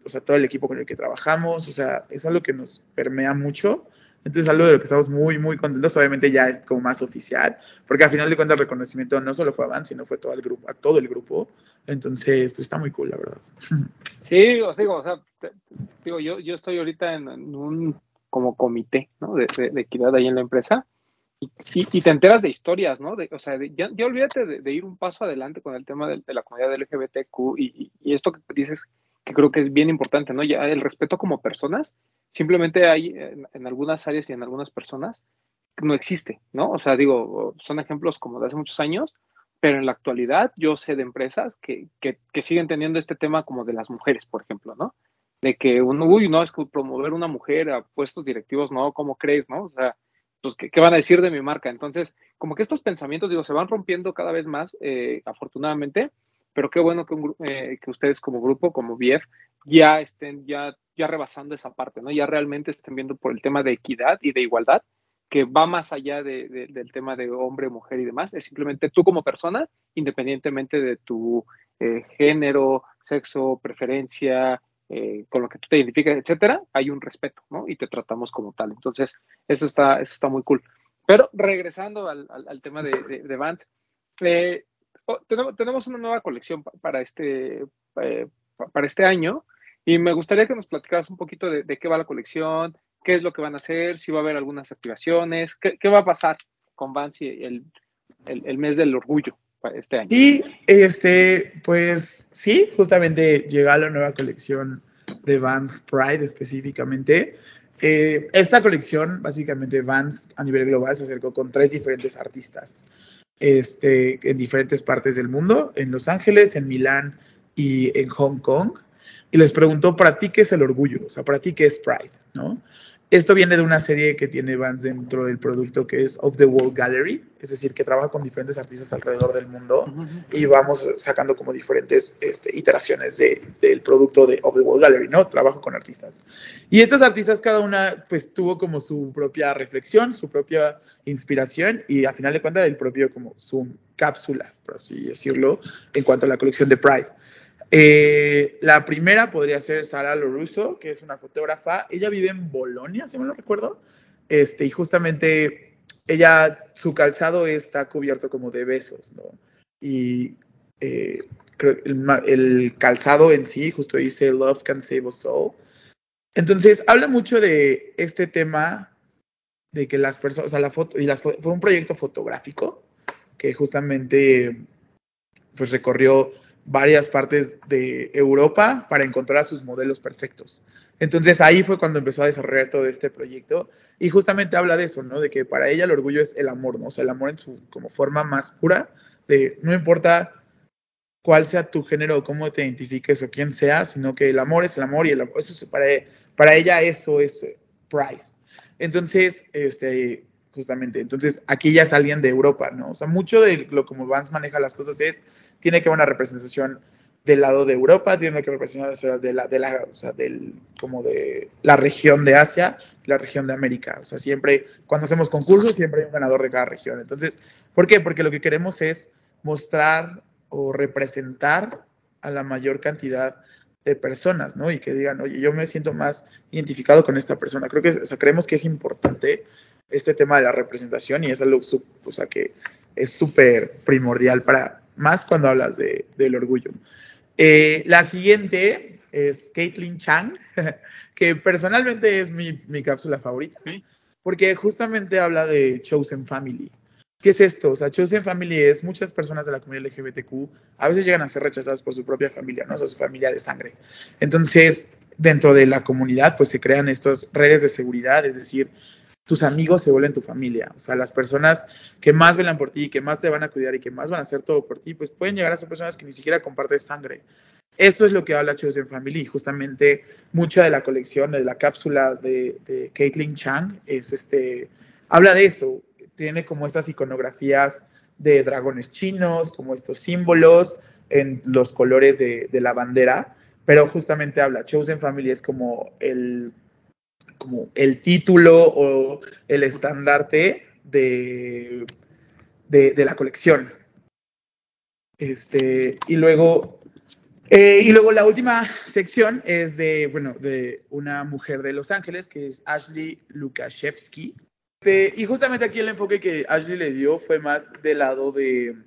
[SPEAKER 7] o sea, todo el equipo con el que trabajamos, o sea, es algo que nos permea mucho. Entonces, algo de lo que estamos muy, muy contentos, obviamente ya es como más oficial, porque al final de cuentas el reconocimiento no solo fue a Van, sino fue todo el grupo, a todo el grupo. Entonces, pues está muy cool, la verdad.
[SPEAKER 2] Sí, os digo, o sea, digo, yo, yo estoy ahorita en, en un como comité, ¿no? De, de- de equidad ahí en la empresa y, y- y te enteras de historias, ¿no? De, o sea, de- ya, ya olvídate de, ir un paso adelante con el tema de, la comunidad LGBTQ y- y esto que dices que creo que es bien importante, ¿no? Ya el respeto como personas, simplemente hay en, en algunas áreas y en algunas personas no existe, ¿no? O sea, digo, son ejemplos como de hace muchos años, pero en la actualidad yo sé de empresas que, que, que siguen teniendo este tema como de las mujeres, por ejemplo, ¿no? De que uno, uy, no, es que promover una mujer a puestos directivos, no, ¿cómo crees, no? O sea, pues, ¿qué, qué van a decir de mi marca? Entonces, como que estos pensamientos, digo, se van rompiendo cada vez más, eh, afortunadamente, pero qué bueno que, un, eh, que ustedes como grupo, como BF, ya estén ya, ya rebasando esa parte, ¿no? Ya realmente estén viendo por el tema de equidad y de igualdad, que va más allá de- del tema de hombre, mujer y demás, es simplemente tú como persona, independientemente de tu eh, género, sexo, preferencia, eh, con lo que tú te identificas, etcétera, hay un respeto, ¿no? Y te tratamos como tal. Entonces, eso está, eso está muy cool. Pero regresando al, tema de, de, eh, tenemos, una nueva colección pa- para este, eh, pa- para este año y me gustaría que nos platicaras un poquito de, qué va la colección, qué es lo que van a hacer, si va a haber algunas activaciones, qué, va a pasar con Vans y el, mes del orgullo este.
[SPEAKER 7] Sí, este, pues sí, justamente llega la nueva colección de Vans Pride específicamente. Eh, esta colección, básicamente Vans a nivel global, se acercó con tres diferentes artistas este, en diferentes partes del mundo, en Los Ángeles, en Milán y en Hong Kong. Y les preguntó, ¿para ti qué es el orgullo? O sea, ¿para ti qué es Pride? ¿No? Esto viene de una serie que tiene Vans dentro del producto que es Of the World Gallery, es decir, que trabaja con diferentes artistas alrededor del mundo uh -huh. y vamos sacando como diferentes este, iteraciones de, del producto de Of the World Gallery, ¿no? Trabajo con artistas. Y estas artistas, cada una, pues tuvo como su propia reflexión, su propia inspiración y a final de cuentas el propio como su cápsula, por así decirlo, en cuanto a la colección de Pride. Eh, la primera podría ser Sara Loruso, que es una fotógrafa. Ella vive en Bolonia, si me lo recuerdo. Este, y justamente ella, su calzado está cubierto como de besos, ¿no? Y eh, el, el, calzado en sí justo dice Love can save us all. Entonces, habla mucho de este tema de que las personas, o sea, la foto, y las, fue un proyecto fotográfico que justamente pues recorrió varias partes de Europa para encontrar a sus modelos perfectos. Entonces ahí fue cuando empezó a desarrollar todo este proyecto y justamente habla de eso, ¿no? De que para ella el orgullo es el amor, ¿no? O sea, el amor en su como forma más pura, de no importa cuál sea tu género o cómo te identifiques o quién sea, sino que el amor es el amor y el amor, eso es para, para ella eso es pride. Entonces, este, justamente, entonces aquí ya alguien de Europa, ¿no? O sea, mucho de lo como Vance maneja las cosas es, tiene que haber una representación del lado de Europa, tiene que representar de la, de la, o sea, del, como de la región de Asia, la región de América. O sea, siempre, cuando hacemos concursos, siempre hay un ganador de cada región. Entonces, ¿por qué? Porque lo que queremos es mostrar o representar a la mayor cantidad de personas, ¿no? Y que digan, oye, yo me siento más identificado con esta persona. Creo que, o sea, creemos que es importante este tema de la representación y es algo, o sea, que es súper primordial para, más cuando hablas de, del orgullo. Eh, la siguiente es Caitlin Chang, que personalmente es mi, mi cápsula favorita, porque justamente habla de Chosen Family. ¿Qué es esto? O sea, Chosen Family es muchas personas de la comunidad LGBTQ a veces llegan a ser rechazadas por su propia familia, ¿no? O sea, su familia de sangre. Entonces, dentro de la comunidad, pues se crean estas redes de seguridad, es decir, tus amigos se vuelven tu familia. O sea, las personas que más velan por ti, que más te van a cuidar y que más van a hacer todo por ti, pues pueden llegar a ser personas que ni siquiera compartes sangre. Esto es lo que habla Chosen Family. Justamente mucha de la colección, de la cápsula de, de Caitlin Chang, es este, habla de eso tiene como estas iconografías de dragones chinos, como estos símbolos en los colores de, la bandera, pero justamente habla, Chosen Family es como el, como el título o el estandarte de, de, la colección. Este, y luego eh, y luego la última sección es de, bueno, de una mujer de Los Ángeles, que es Ashley Lukashevsky. Este, y justamente aquí el enfoque que Ashley le dio fue más del lado de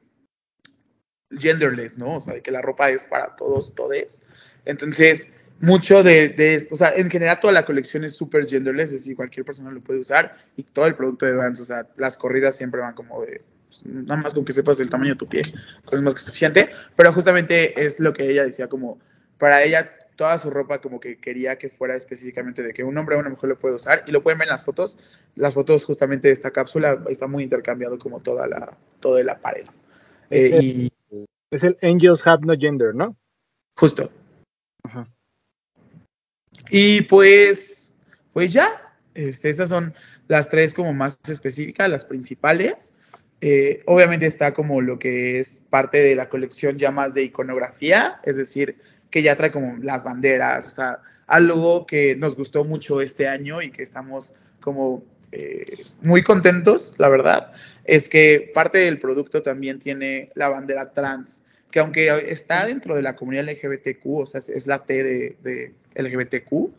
[SPEAKER 7] genderless, ¿no? O sea, de que la ropa es para todos, todes. Entonces, mucho de, esto, o sea, en general toda la colección es súper genderless, es decir, cualquier persona lo puede usar y todo el producto de Vans, o sea, las corridas siempre van como de, pues, nada más con que sepas el tamaño de tu pie, con es más que suficiente, pero justamente es lo que ella decía como, para ella toda su ropa como que quería que fuera específicamente de que un hombre o una mujer lo puede usar y lo pueden ver en las fotos. Las fotos justamente de esta cápsula está muy intercambiado como toda la, todo el aparelho.
[SPEAKER 6] Eh, es, y, es el Angels Have No Gender, ¿no?
[SPEAKER 7] Justo. Y pues, pues ya, este, esas son las tres como más específicas, las principales. Eh, obviamente está como lo que es parte de la colección ya más de iconografía, es decir, que ya trae como las banderas, o sea, algo que nos gustó mucho este año y que estamos como eh, muy contentos, la verdad, es que parte del producto también tiene la bandera trans, que aunque está dentro de la comunidad LGBTQ, o sea, es la T de, LGBTQ,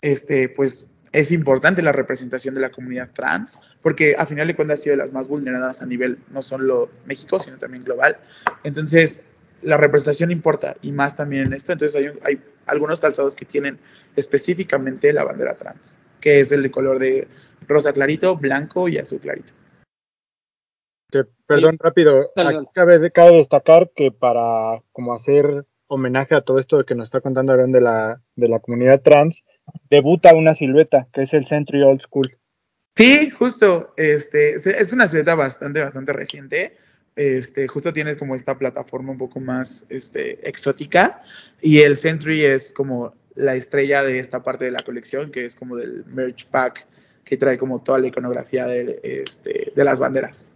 [SPEAKER 7] este, pues es importante la representación de la comunidad trans, porque a final de cuentas ha sido de las más vulneradas a nivel no solo México, sino también global. Entonces, la representación importa y más también en esto. Entonces hay, hay algunos calzados que tienen específicamente la bandera trans, que es el de color de rosa clarito, blanco y azul clarito.
[SPEAKER 6] Perdón, rápido. Cabe, cabe, destacar que para como hacer homenaje a todo esto que nos está contando Aaron de la, de la comunidad trans, debuta una silueta, que es el Century Old School.
[SPEAKER 7] Sí, justo. Este, es una silueta bastante, bastante reciente este, justo tiene como esta plataforma un poco más este, exótica y el Sentry es como la estrella de esta parte de la colección que es como del merch pack que trae como toda la iconografía de, este, de las banderas.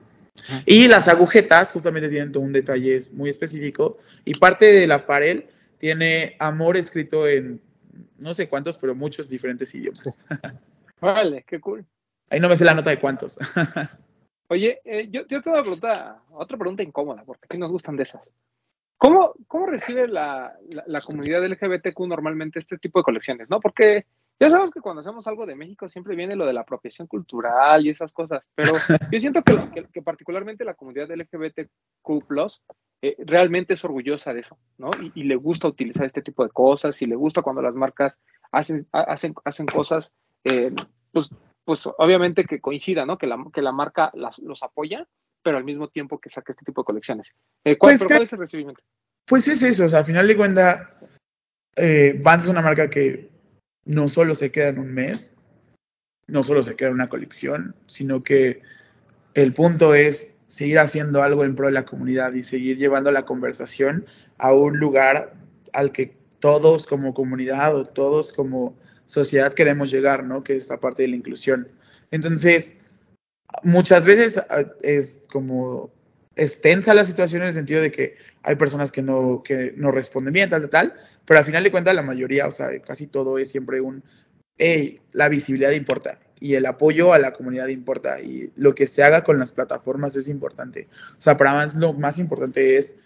[SPEAKER 7] Y las agujetas justamente tienen todo un detalle muy específico y parte de la pared tiene amor escrito en no sé cuántos, pero muchos diferentes idiomas.
[SPEAKER 2] Vale, qué cool.
[SPEAKER 7] Ahí no me sé la nota de cuántos.
[SPEAKER 2] Oye, eh, yo, yo tengo una pregunta, otra pregunta incómoda, porque aquí nos gustan de esas. ¿Cómo, cómo recibe la, la, comunidad LGBTQ normalmente este tipo de colecciones? ¿no? Porque ya sabemos que cuando hacemos algo de México siempre viene lo de la apropiación cultural y esas cosas, pero yo siento que, que, particularmente la comunidad LGBTQ eh, realmente es orgullosa de eso, ¿no? Y, y, le gusta utilizar este tipo de cosas y le gusta cuando las marcas hacen, hacen, hacen cosas eh, pues, pues obviamente que coincida, ¿no? Que la, que la marca los apoya, pero al mismo tiempo que saque este tipo de colecciones. Eh, ¿cuál, pues es el recibimiento?
[SPEAKER 7] Pues es eso, o sea, al final de cuentas, eh, Vans es una marca que no solo se queda en un mes, no solo se queda en una colección, sino que el punto es seguir haciendo algo en pro de la comunidad y seguir llevando la conversación a un lugar al que todos como comunidad o todos como sociedad queremos llegar, ¿no? Que es la parte de la inclusión. Entonces, muchas veces ah, es como es tensa la situación en el sentido de que hay personas que no, que no responden bien, tal, tal, tal, pero al final de cuentas la mayoría, o sea, casi todo es siempre un, hey, la visibilidad importa y el apoyo a la comunidad importa y lo que se haga con las plataformas es importante. O sea, para más lo más importante es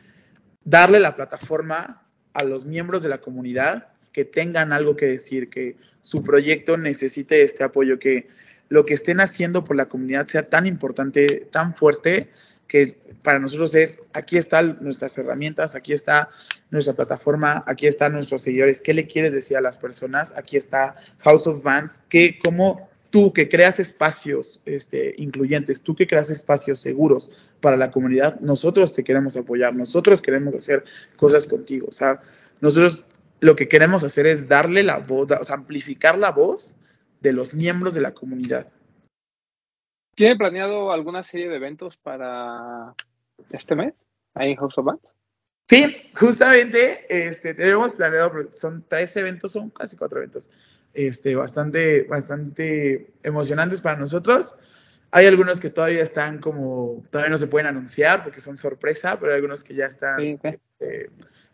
[SPEAKER 7] darle la plataforma a los miembros de la comunidad que tengan algo que decir, que su proyecto necesite este apoyo, que lo que estén haciendo por la comunidad sea tan importante, tan fuerte, que para nosotros es, aquí están nuestras herramientas, aquí está nuestra plataforma, aquí están nuestros seguidores, ¿qué le quieres decir a las personas? Aquí está House of Vans, que como tú que creas espacios este, incluyentes, tú que creas espacios seguros para la comunidad, nosotros te queremos apoyar, nosotros queremos hacer cosas contigo, o sea, nosotros lo que queremos hacer es darle la voz, amplificar la voz de los miembros de la comunidad.
[SPEAKER 2] ¿Tiene planeado alguna serie de eventos para este mes ahí en House of Bands?
[SPEAKER 7] Sí, justamente este, tenemos planeado, son tres eventos, son casi cuatro eventos, este, bastante, bastante emocionantes para nosotros. Hay algunos que todavía están como, todavía no se pueden anunciar porque son sorpresa, pero hay algunos que ya están
[SPEAKER 2] Sí, ok.
[SPEAKER 7] este,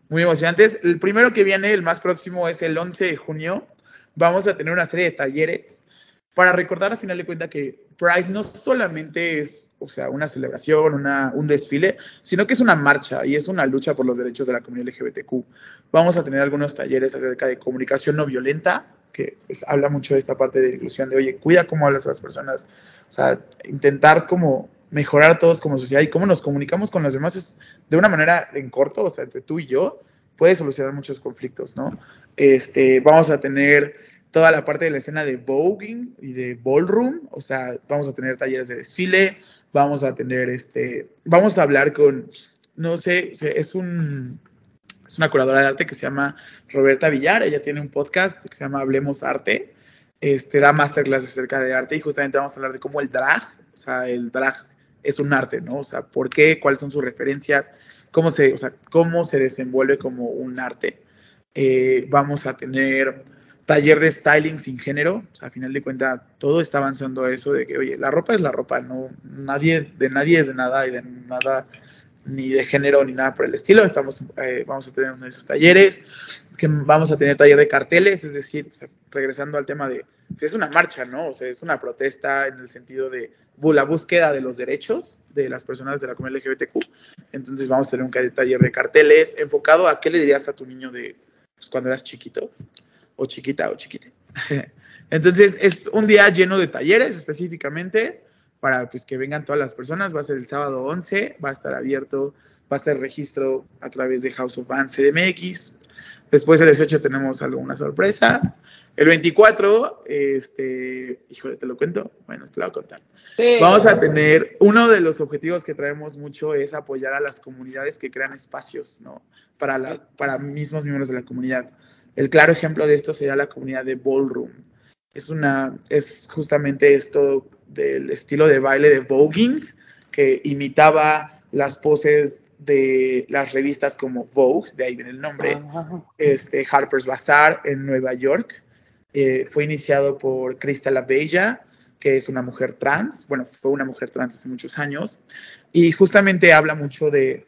[SPEAKER 7] muy emocionantes. El primero que viene, el más próximo, es el 11 de junio. Vamos a tener una serie de talleres para recordar a final de cuentas que Pride no solamente es, o sea, una celebración, una, un desfile, sino que es una marcha y es una lucha por los derechos de la comunidad LGBTQ. Vamos a tener algunos talleres acerca de comunicación no violenta, que pues, habla mucho de esta parte de inclusión, de, oye, cuida cómo hablas a las personas, o sea, intentar como mejorar todos como sociedad y cómo nos comunicamos con los demás es de una manera en corto, o sea, entre tú y yo, puede solucionar muchos conflictos, ¿no? Este, vamos a tener toda la parte de la escena de voguing y de ballroom, o sea, vamos a tener talleres de desfile, vamos a tener este, vamos a hablar con, no sé, es un, es una curadora de arte que se llama Roberta Villar, ella tiene un podcast que se llama Hablemos Arte, este, da masterclass acerca de arte y justamente vamos a hablar de cómo el drag, o sea, el drag es un arte, ¿no? O sea, ¿por qué? ¿Cuáles son sus referencias? ¿Cómo se, o sea, cómo se desenvuelve como un arte? Eh, vamos a tener taller de styling sin género, o sea, a final de cuentas todo está avanzando a eso de que, oye, la ropa es la ropa, no, nadie, de nadie es de nada y de nada, ni de género ni nada por el estilo. Estamos, eh, vamos a tener uno de esos talleres, que vamos a tener taller de carteles, es decir, regresando al tema de, es una marcha, ¿no? O sea, es una protesta en el sentido de la búsqueda de los derechos de las personas de la comunidad LGBTQ. Entonces vamos a tener un taller de carteles enfocado a qué le dirías a tu niño de pues, cuando eras chiquito o chiquita o chiquite. Entonces es un día lleno de talleres específicamente para pues, que vengan todas las personas. Va a ser el sábado 11, va a estar abierto, va a estar registro a través de House of Fans CDMX. Después el 18 tenemos alguna sorpresa. El 24, este, híjole, te lo cuento. Bueno, te lo voy a contar.
[SPEAKER 2] Sí.
[SPEAKER 7] Vamos a tener, uno de los objetivos que traemos mucho es apoyar a las comunidades que crean espacios, ¿no? Para, la, para mismos miembros de la comunidad. El claro ejemplo de esto sería la comunidad de Ballroom. Es una, es justamente esto del estilo de baile de voguing que imitaba las poses de las revistas como Vogue, de ahí viene el nombre, este, Harper's Bazaar en Nueva York. Eh, fue iniciado por Crystal Abella, que es una mujer trans, bueno, fue una mujer trans hace muchos años, y justamente habla mucho de,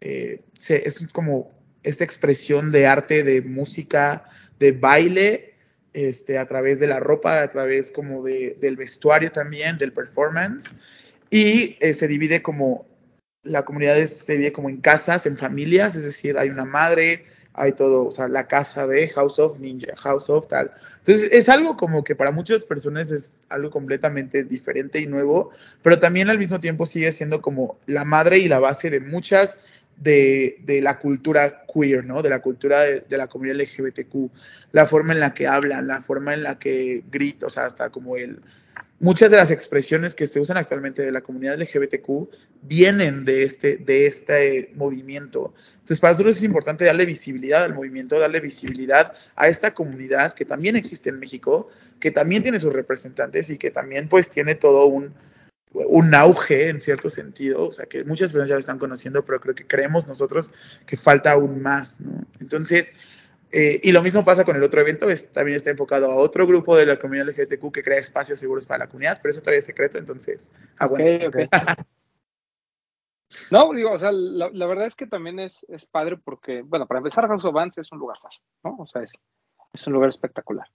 [SPEAKER 7] eh, se, es como esta expresión de arte, de música, de baile, este, a través de la ropa, a través como de, del vestuario también, del performance, y eh, se divide como, la comunidad se divide como en casas, en familias, es decir, hay una madre, hay todo, o sea, la casa de House of Ninja, House of tal. Entonces, es algo como que para muchas personas es algo completamente diferente y nuevo, pero también al mismo tiempo sigue siendo como la madre y la base de muchas de, de, la cultura queer, ¿no? De la cultura de, de, la comunidad LGBTQ, la forma en la que hablan, la forma en la que grita, o sea, hasta como el... Muchas de las expresiones que se usan actualmente de la comunidad LGBTQ vienen de este, de este movimiento. Entonces, para nosotros es importante darle visibilidad al movimiento, darle visibilidad a esta comunidad que también existe en México, que también tiene sus representantes y que también pues tiene todo un, un auge en cierto sentido, o sea que muchas personas ya lo están conociendo, pero creo que creemos nosotros que falta aún más, ¿no? Entonces, eh, y lo mismo pasa con el otro evento, es, también está enfocado a otro grupo de la comunidad LGBTQ que crea espacios seguros para la comunidad, pero eso todavía es secreto, entonces, aguanta.
[SPEAKER 2] No, digo, o sea, la, la verdad es que también es, es padre porque, bueno, para empezar, House of Bands es un lugar ¿no? O sea, es, es un lugar espectacular.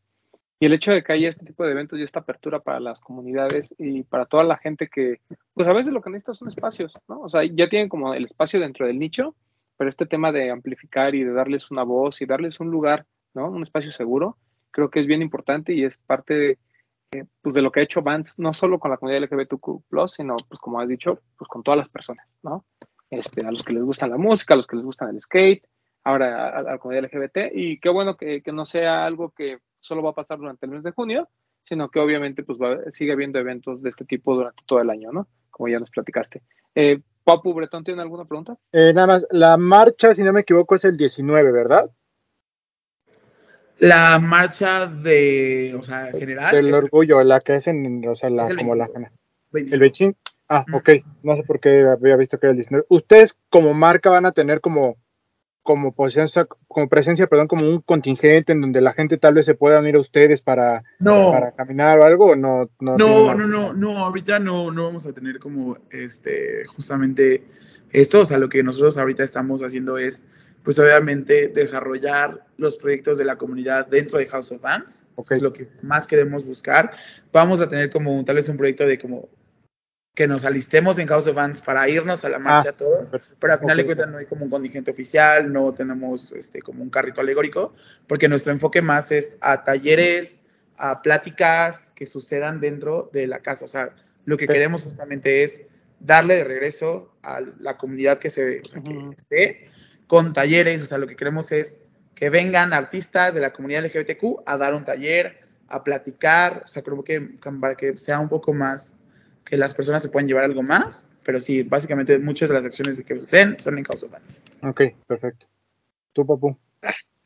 [SPEAKER 2] Y el hecho de que haya este tipo de eventos y esta apertura para las comunidades y para toda la gente que, pues a veces lo que necesita son espacios, ¿no? O sea, ya tienen como el espacio dentro del nicho, pero este tema de amplificar y de darles una voz y darles un lugar, ¿no? Un espacio seguro, creo que es bien importante y es parte de, eh, pues de lo que ha hecho Vance, no solo con la comunidad LGBTQ+, sino, pues como has dicho, pues con todas las personas, ¿no? Este, a los que les gusta la música, a los que les gusta el skate, ahora a, la comunidad LGBT, y qué bueno que, que no sea algo que solo va a pasar durante el mes de junio, sino que obviamente pues va, sigue habiendo eventos de este tipo durante todo el año, ¿no? Como ya nos platicaste. Eh, Papu Bretón, ¿tiene alguna pregunta?
[SPEAKER 6] Eh, nada más, la marcha, si no me equivoco, es el 19, ¿verdad?
[SPEAKER 7] La marcha de, o sea, general.
[SPEAKER 6] Del
[SPEAKER 7] es
[SPEAKER 6] orgullo, la que es en, o sea, la, como la...
[SPEAKER 7] 25.
[SPEAKER 6] El Beijing. Ah,
[SPEAKER 7] Ujú.
[SPEAKER 6] ok. No sé por qué había visto que era el 19. Ustedes como marca van a tener como como presencia, como presencia, perdón, como un contingente en donde la gente tal vez se pueda unir a ustedes para,
[SPEAKER 7] No,
[SPEAKER 6] para caminar o algo, o no, no,
[SPEAKER 7] No, no, no, no, ahorita no, no vamos a tener como este justamente esto, o sea, lo que nosotros ahorita estamos haciendo es, pues obviamente, desarrollar los proyectos de la comunidad dentro de House of Bands,
[SPEAKER 6] Ok.
[SPEAKER 7] Eso es lo que más queremos buscar. Vamos a tener como tal vez un proyecto de como que nos alistemos en House of Bands para irnos a la marcha
[SPEAKER 6] Ah,
[SPEAKER 7] todos, pero al final de cuentas no hay como un contingente oficial, no tenemos este como un carrito alegórico, porque nuestro enfoque más es a talleres, a pláticas que sucedan dentro de la casa. O sea, lo que queremos justamente es darle de regreso a la comunidad que se o sea, que
[SPEAKER 2] Ujú.
[SPEAKER 7] esté con talleres. O sea, lo que queremos es que vengan artistas de la comunidad LGBTQ a dar un taller, a platicar. O sea, creo que para que sea un poco más, que las personas se puedan llevar algo más. Pero sí, básicamente muchas de las acciones que suceden son en House of Bands.
[SPEAKER 6] Ok, perfecto. Tú, papu.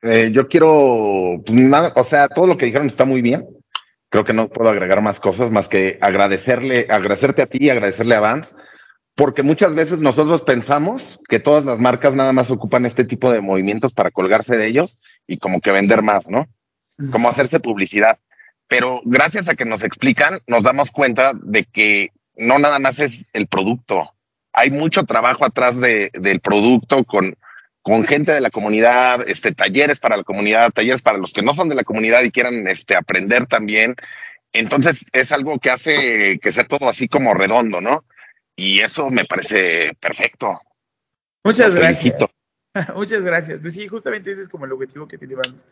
[SPEAKER 5] Eh, yo quiero, pues, nada, o sea, todo lo que dijeron está muy bien. Creo que no puedo agregar más cosas más que agradecerle, agradecerte a ti y agradecerle a Vance, porque muchas veces nosotros pensamos que todas las marcas nada más ocupan este tipo de movimientos para colgarse de ellos y como que vender más, ¿no? Como hacerse publicidad. Pero gracias a que nos explican, nos damos cuenta de que no nada más es el producto. Hay mucho trabajo atrás de, del producto con, con gente de la comunidad, este, talleres para la comunidad, talleres para los que no son de la comunidad y quieran este, aprender también. Entonces es algo que hace que sea todo así como redondo, ¿no? Y eso me parece perfecto.
[SPEAKER 7] Muchas gracias.
[SPEAKER 5] felicito.
[SPEAKER 7] Muchas gracias. Pues sí, justamente ese es como el objetivo que tiene Vans.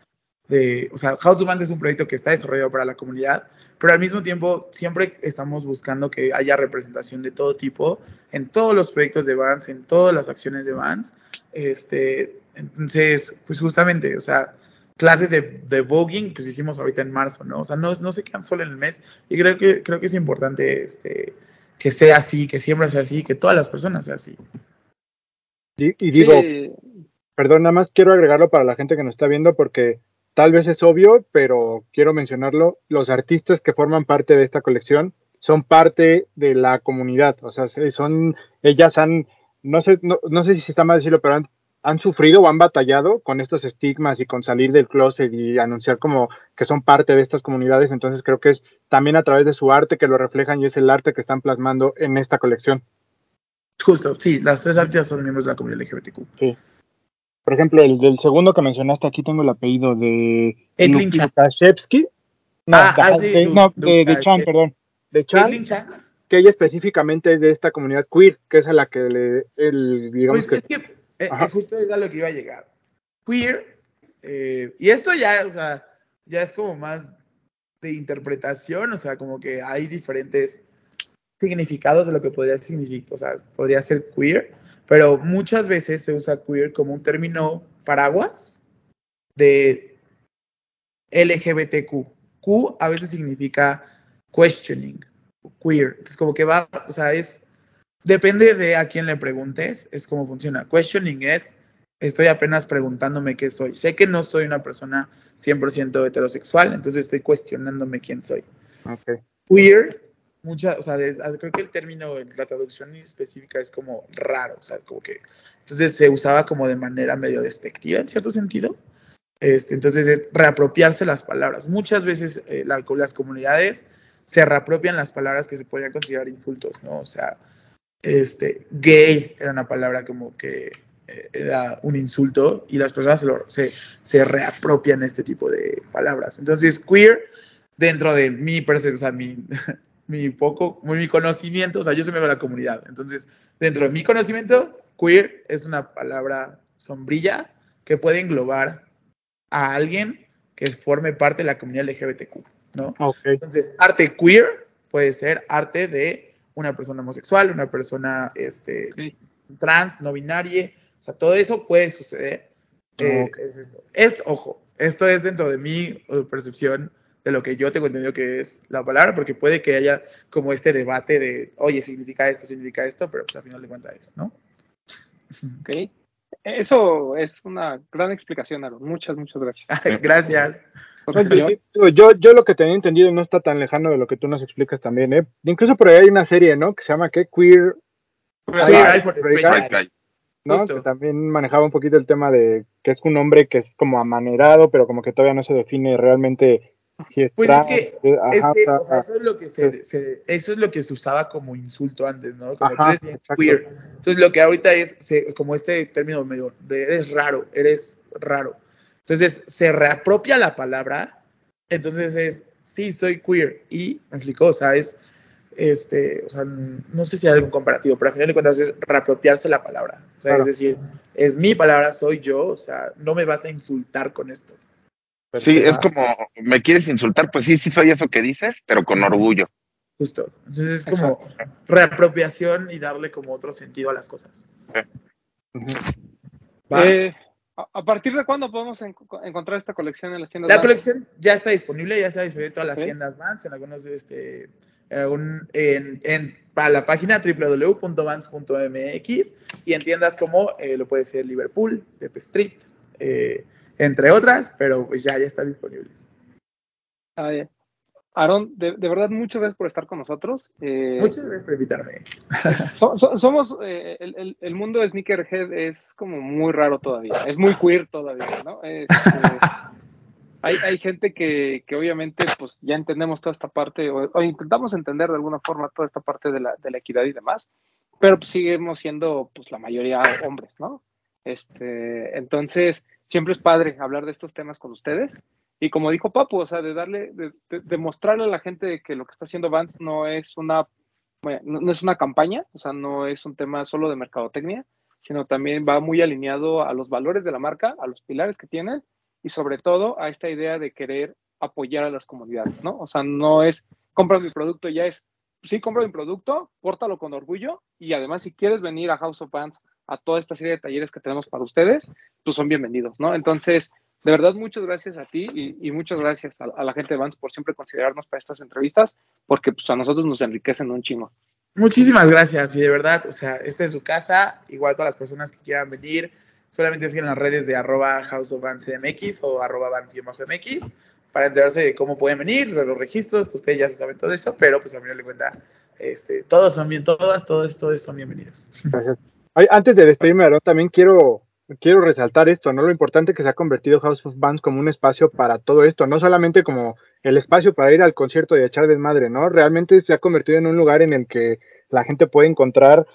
[SPEAKER 7] De, o sea, House of Bands es un proyecto que está desarrollado para la comunidad, pero al mismo tiempo siempre estamos buscando que haya representación de todo tipo en todos los proyectos de Vans, en todas las acciones de Vans. Este, entonces, pues justamente, o sea, clases de, de voguing, pues hicimos ahorita en marzo, ¿no? O sea, no, no se quedan solo en el mes y creo que, creo que es importante este, que sea así, que siempre sea así, que todas las personas sean así.
[SPEAKER 6] Y, y digo,
[SPEAKER 2] Sí,
[SPEAKER 6] perdón, nada más quiero agregarlo para la gente que nos está viendo porque tal vez es obvio, pero quiero mencionarlo. Los artistas que forman parte de esta colección son parte de la comunidad. O sea, se- son, ellas han, no sé, no, no sé si está mal decirlo, pero han, han sufrido o han batallado con estos estigmas y con salir del closet y anunciar como que son parte de estas comunidades. Entonces creo que es también a través de su arte que lo reflejan y es el arte que están plasmando en esta colección.
[SPEAKER 7] Justo, sí, las tres artistas son miembros de la comunidad LGBTQ.
[SPEAKER 6] Sí. Por ejemplo, el del segundo que mencionaste, aquí tengo el apellido de. Lukashevsky. No,
[SPEAKER 7] Ah,
[SPEAKER 6] de,
[SPEAKER 7] ah, sí,
[SPEAKER 6] no, de, de
[SPEAKER 7] Lukash-
[SPEAKER 6] Chan, perdón. De Chan,
[SPEAKER 7] Chan.
[SPEAKER 6] que ella específicamente es de esta comunidad queer, que es a la que le, el, digamos
[SPEAKER 7] Pues
[SPEAKER 6] que...
[SPEAKER 7] es que eh, justo es a lo que iba a llegar. Queer, eh, y esto ya, o sea, ya es como más de interpretación, o sea, como que hay diferentes significados de lo que podría significar, o sea, podría ser queer, pero muchas veces se usa queer como un término paraguas de LGBTQ. Q a veces significa questioning, queer. Entonces, como que va, o sea, es, depende de a quién le preguntes, es como funciona. Questioning es, estoy apenas preguntándome qué soy. Sé que no soy una persona 100% heterosexual, entonces estoy cuestionándome quién soy.
[SPEAKER 6] Ok.
[SPEAKER 7] Queer mucha, o sea, creo que el término, la traducción específica es como raro, o sea, como que, entonces se usaba como de manera medio despectiva en cierto sentido. Este, entonces es reapropiarse las palabras. Muchas veces eh, la- las comunidades se reapropian las palabras que se podrían considerar insultos, ¿no? O sea, este, gay era una palabra como que eh, era un insulto y las personas se, se reapropian este tipo de palabras. Entonces, queer, dentro de mi percepción, o sea, mi, mi poco, mi conocimiento, o sea, yo soy miembro de la comunidad. Entonces, dentro de mi conocimiento, queer es una palabra sombrilla que puede englobar a alguien que forme parte de la comunidad LGBTQ, ¿no?
[SPEAKER 6] Ok.
[SPEAKER 7] Entonces, arte queer puede ser arte de una persona homosexual, una persona este,
[SPEAKER 2] Ok.
[SPEAKER 7] trans, no binaria, o sea, todo eso puede suceder. Eh,
[SPEAKER 6] Ok.
[SPEAKER 7] es esto. Esto, ojo, esto es dentro de mi eh, percepción de lo que yo tengo entendido que es la palabra, porque puede que haya como este debate de, oye, significa esto, significa esto, pero pues al final de cuentas es, ¿no?
[SPEAKER 2] Ok. Eso es una gran explicación, Aaron. Muchas, muchas gracias.
[SPEAKER 7] Gracias.
[SPEAKER 2] Yo-
[SPEAKER 6] yo, lo que tenía entendido no está tan lejano de lo que tú nos explicas también, ¿eh? Incluso por ahí hay una serie, ¿no? Que se llama ¿qué? Queer,
[SPEAKER 7] Queer
[SPEAKER 6] Eye
[SPEAKER 7] for the.
[SPEAKER 6] ¿no?
[SPEAKER 7] Justo.
[SPEAKER 6] Que también manejaba un poquito el tema de que es un hombre que es como amanerado, pero como que todavía no se define realmente si es
[SPEAKER 7] Pues es
[SPEAKER 6] trans,
[SPEAKER 7] que,
[SPEAKER 6] ajá,
[SPEAKER 7] es que,
[SPEAKER 6] o
[SPEAKER 7] o
[SPEAKER 6] sea,
[SPEAKER 7] eso es lo que se, se- eso es lo que se usaba como insulto antes, ¿no? Como
[SPEAKER 6] Ajá,
[SPEAKER 7] tú eres queer. Entonces lo que ahorita es, se- como este término medio de eres raro, eres raro. Entonces se reapropia la palabra, entonces es sí soy queer y me explicó, o sea, es este, o sea, no sé si hay algún comparativo, pero al final de cuentas es reapropiarse la palabra. O sea,
[SPEAKER 6] Claro.
[SPEAKER 7] es decir, es mi palabra, soy yo, o sea, no me vas a insultar con esto.
[SPEAKER 5] Sí, es como, ¿me quieres insultar? Pues sí, sí soy eso que dices, pero con orgullo.
[SPEAKER 7] Justo. Entonces es como reapropiación y darle como otro sentido a las cosas.
[SPEAKER 2] Eh, a, a partir de cuándo podemos en- encontrar esta colección en las tiendas?
[SPEAKER 7] la
[SPEAKER 2] Vans?
[SPEAKER 7] colección ya está disponible, ya está disponible en todas las tiendas Vans, en algunos, este, en, algún- en, en- para la página www.vans.mx y en tiendas como eh, lo puede ser Liverpool, Pepe Street, eh, entre otras, pero pues ya, ya están disponibles.
[SPEAKER 2] Ah. Aaron, de, de verdad, muchas gracias por estar con nosotros. Eh,
[SPEAKER 7] Muchas gracias por invitarme.
[SPEAKER 2] so- so- somos, eh, el, el- el mundo de Sneakerhead es como muy raro todavía, es muy queer todavía, ¿no? Este, hay, hay gente que, que obviamente pues ya entendemos toda esta parte, o, o intentamos entender de alguna forma toda esta parte de la, de la equidad y demás, pero pues seguimos siendo pues la mayoría hombres, ¿no? Este, entonces, siempre es padre hablar de estos temas con ustedes. Y como dijo Papu, o sea, de darle, de, de- mostrarle a la gente que lo que está haciendo Vance no es una, no, es una campaña, o sea, no es un tema solo de mercadotecnia, sino también va muy alineado a los valores de la marca, a los pilares que tienen y sobre todo a esta idea de querer apoyar a las comunidades, ¿no? O sea, no es compra mi producto, ya es, sí, compra mi producto, pórtalo con orgullo y además si quieres venir a House of Vans a toda esta serie de talleres que tenemos para ustedes, pues son bienvenidos, ¿no? Entonces, de verdad, muchas gracias a ti y, y muchas gracias a, a la gente de Vans por siempre considerarnos para estas entrevistas, porque pues a nosotros nos enriquecen un chingo.
[SPEAKER 7] Muchísimas gracias y de verdad, o sea, esta es su casa, igual todas las personas que quieran venir, solamente siguen las redes de arroba House of Vans MX o arroba Vans-MX para enterarse de cómo pueden venir, de los registros, ustedes ya saben todo eso, pero pues a mí no le cuenta, este, todos son bien, todas, todos, todos son bienvenidos.
[SPEAKER 6] Gracias. Antes de despedirme, también quiero, quiero resaltar esto, ¿no? Lo importante que se ha convertido House of Bands como un espacio para todo esto, no solamente como el espacio para ir al concierto y echar desmadre, ¿no? Realmente se ha convertido en un lugar en el que la gente puede encontrar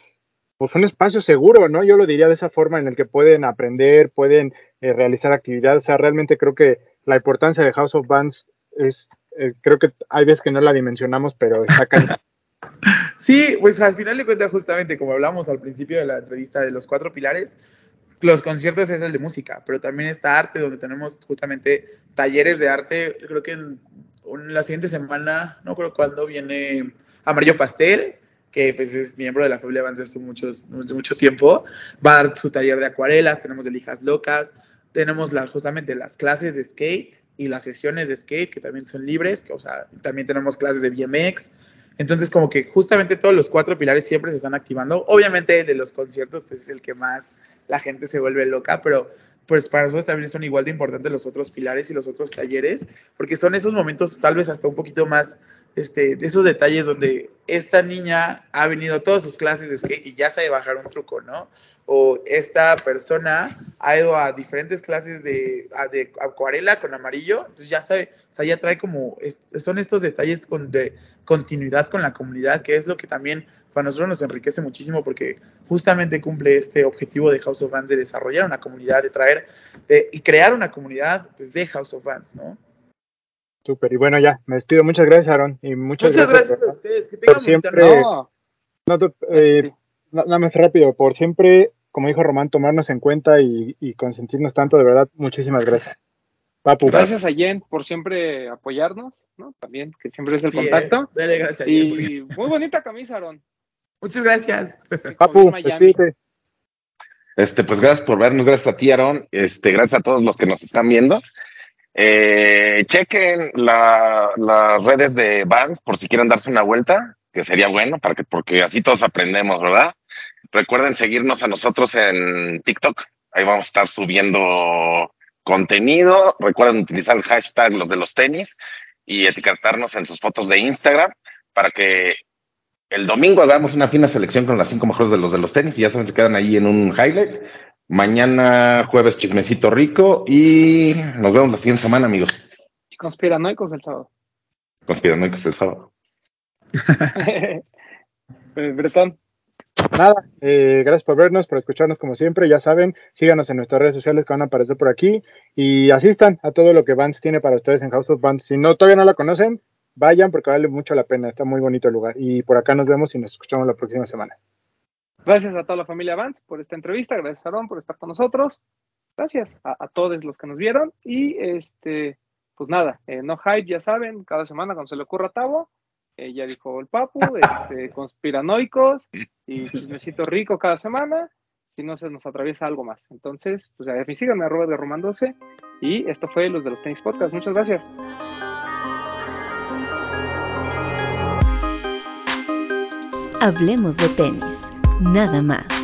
[SPEAKER 6] pues un espacio seguro, ¿no? Yo lo diría de esa forma en el que pueden aprender, pueden eh, realizar actividades, o sea, realmente creo que la importancia de House of Bands es, eh, creo que hay veces que no la dimensionamos, pero está.
[SPEAKER 7] Sí, pues al final de cuentas, justamente como hablamos al principio de la entrevista de los cuatro pilares, los conciertos es el de música, pero también está arte, donde tenemos justamente talleres de arte. Creo que en, la siguiente semana, no creo cuándo, viene Amarillo Pastel, que pues es miembro de la familia Vance hace mucho, tiempo. Va a dar su taller de acuarelas, tenemos de lijas locas, tenemos la, justamente las clases de skate y las sesiones de skate, que también son libres, o sea, también tenemos clases de BMX. Entonces, como que justamente todos los cuatro pilares siempre se están activando. Obviamente, el de los conciertos, pues es el que más la gente se vuelve loca, pero pues para nosotros también son igual de importantes los otros pilares y los otros talleres, porque son esos momentos tal vez hasta un poquito más, este, de esos detalles donde esta niña ha venido a todas sus clases de skate y ya sabe bajar un truco, ¿no? O esta persona ha ido a diferentes clases de, acuarela con amarillo, entonces ya sabe, o sea, ya trae como, son estos detalles con, de continuidad con la comunidad, que es lo que también para nosotros nos enriquece muchísimo porque justamente cumple este objetivo de House of Bands de desarrollar una comunidad, de traer de- y crear una comunidad pues, de House of Bands, ¿no?
[SPEAKER 6] Súper. Y bueno, ya, me despido. Muchas gracias, Aaron. Y muchas,
[SPEAKER 7] Muchas gracias a
[SPEAKER 6] ¿verdad?
[SPEAKER 7] ustedes, que tengan
[SPEAKER 6] Por siempre-.
[SPEAKER 2] No,
[SPEAKER 6] No,
[SPEAKER 2] gracias a
[SPEAKER 6] eh, nada más rápido, por siempre, como dijo Román, tomarnos en cuenta y, y consentirnos tanto, de verdad, muchísimas gracias. Papu,
[SPEAKER 2] Gracias a Jen por siempre apoyarnos, ¿no? También, que siempre es el
[SPEAKER 7] Sí,
[SPEAKER 2] contacto.
[SPEAKER 7] eh, Dale gracias. a
[SPEAKER 2] Y muy bonita camisa, Aaron.
[SPEAKER 7] Muchas gracias.
[SPEAKER 6] Papu, despídete.
[SPEAKER 5] Este, pues gracias por vernos, gracias a ti, Aaron. Este, gracias a todos los que nos están viendo. Eh, chequen la- las redes de Vans por si quieren darse una vuelta, que sería bueno, para que, porque así todos aprendemos, ¿verdad? Recuerden seguirnos a nosotros en TikTok. Ahí vamos a estar subiendo contenido. Recuerden utilizar el hashtag los de los tenis y etiquetarnos en sus fotos de Instagram para que el domingo hagamos una fina selección con las cinco mejores de los de los tenis y ya saben, se quedan ahí en un highlight. Mañana jueves chismecito rico y nos vemos la siguiente semana, amigos.
[SPEAKER 2] Y conspiranoicos el sábado.
[SPEAKER 5] Es el sábado.
[SPEAKER 2] Eh, Bretón,
[SPEAKER 6] Nada, eh, gracias por vernos, por escucharnos como siempre. Ya saben, síganos en nuestras redes sociales que van a aparecer por aquí y asistan a todo lo que Vans tiene para ustedes en House of Vans. Si no todavía no la conocen, vayan porque vale mucho la pena. Está muy bonito el lugar. Y por acá nos vemos y nos escuchamos la próxima semana.
[SPEAKER 2] Gracias a toda la familia Vance por esta entrevista, gracias a Aaron por estar con nosotros, gracias a, a todos los que nos vieron y este, pues nada, eh, no hype, ya saben, cada semana cuando se le ocurra a Tavo, eh, ya dijo el Papu, este, conspiranoicos y chismecito rico cada semana, si no se nos atraviesa algo más. Entonces, pues a mí síganme, arroba de Román 12 y esto fue los de los tenis podcast, muchas gracias.
[SPEAKER 1] Hablemos de tenis, nada más.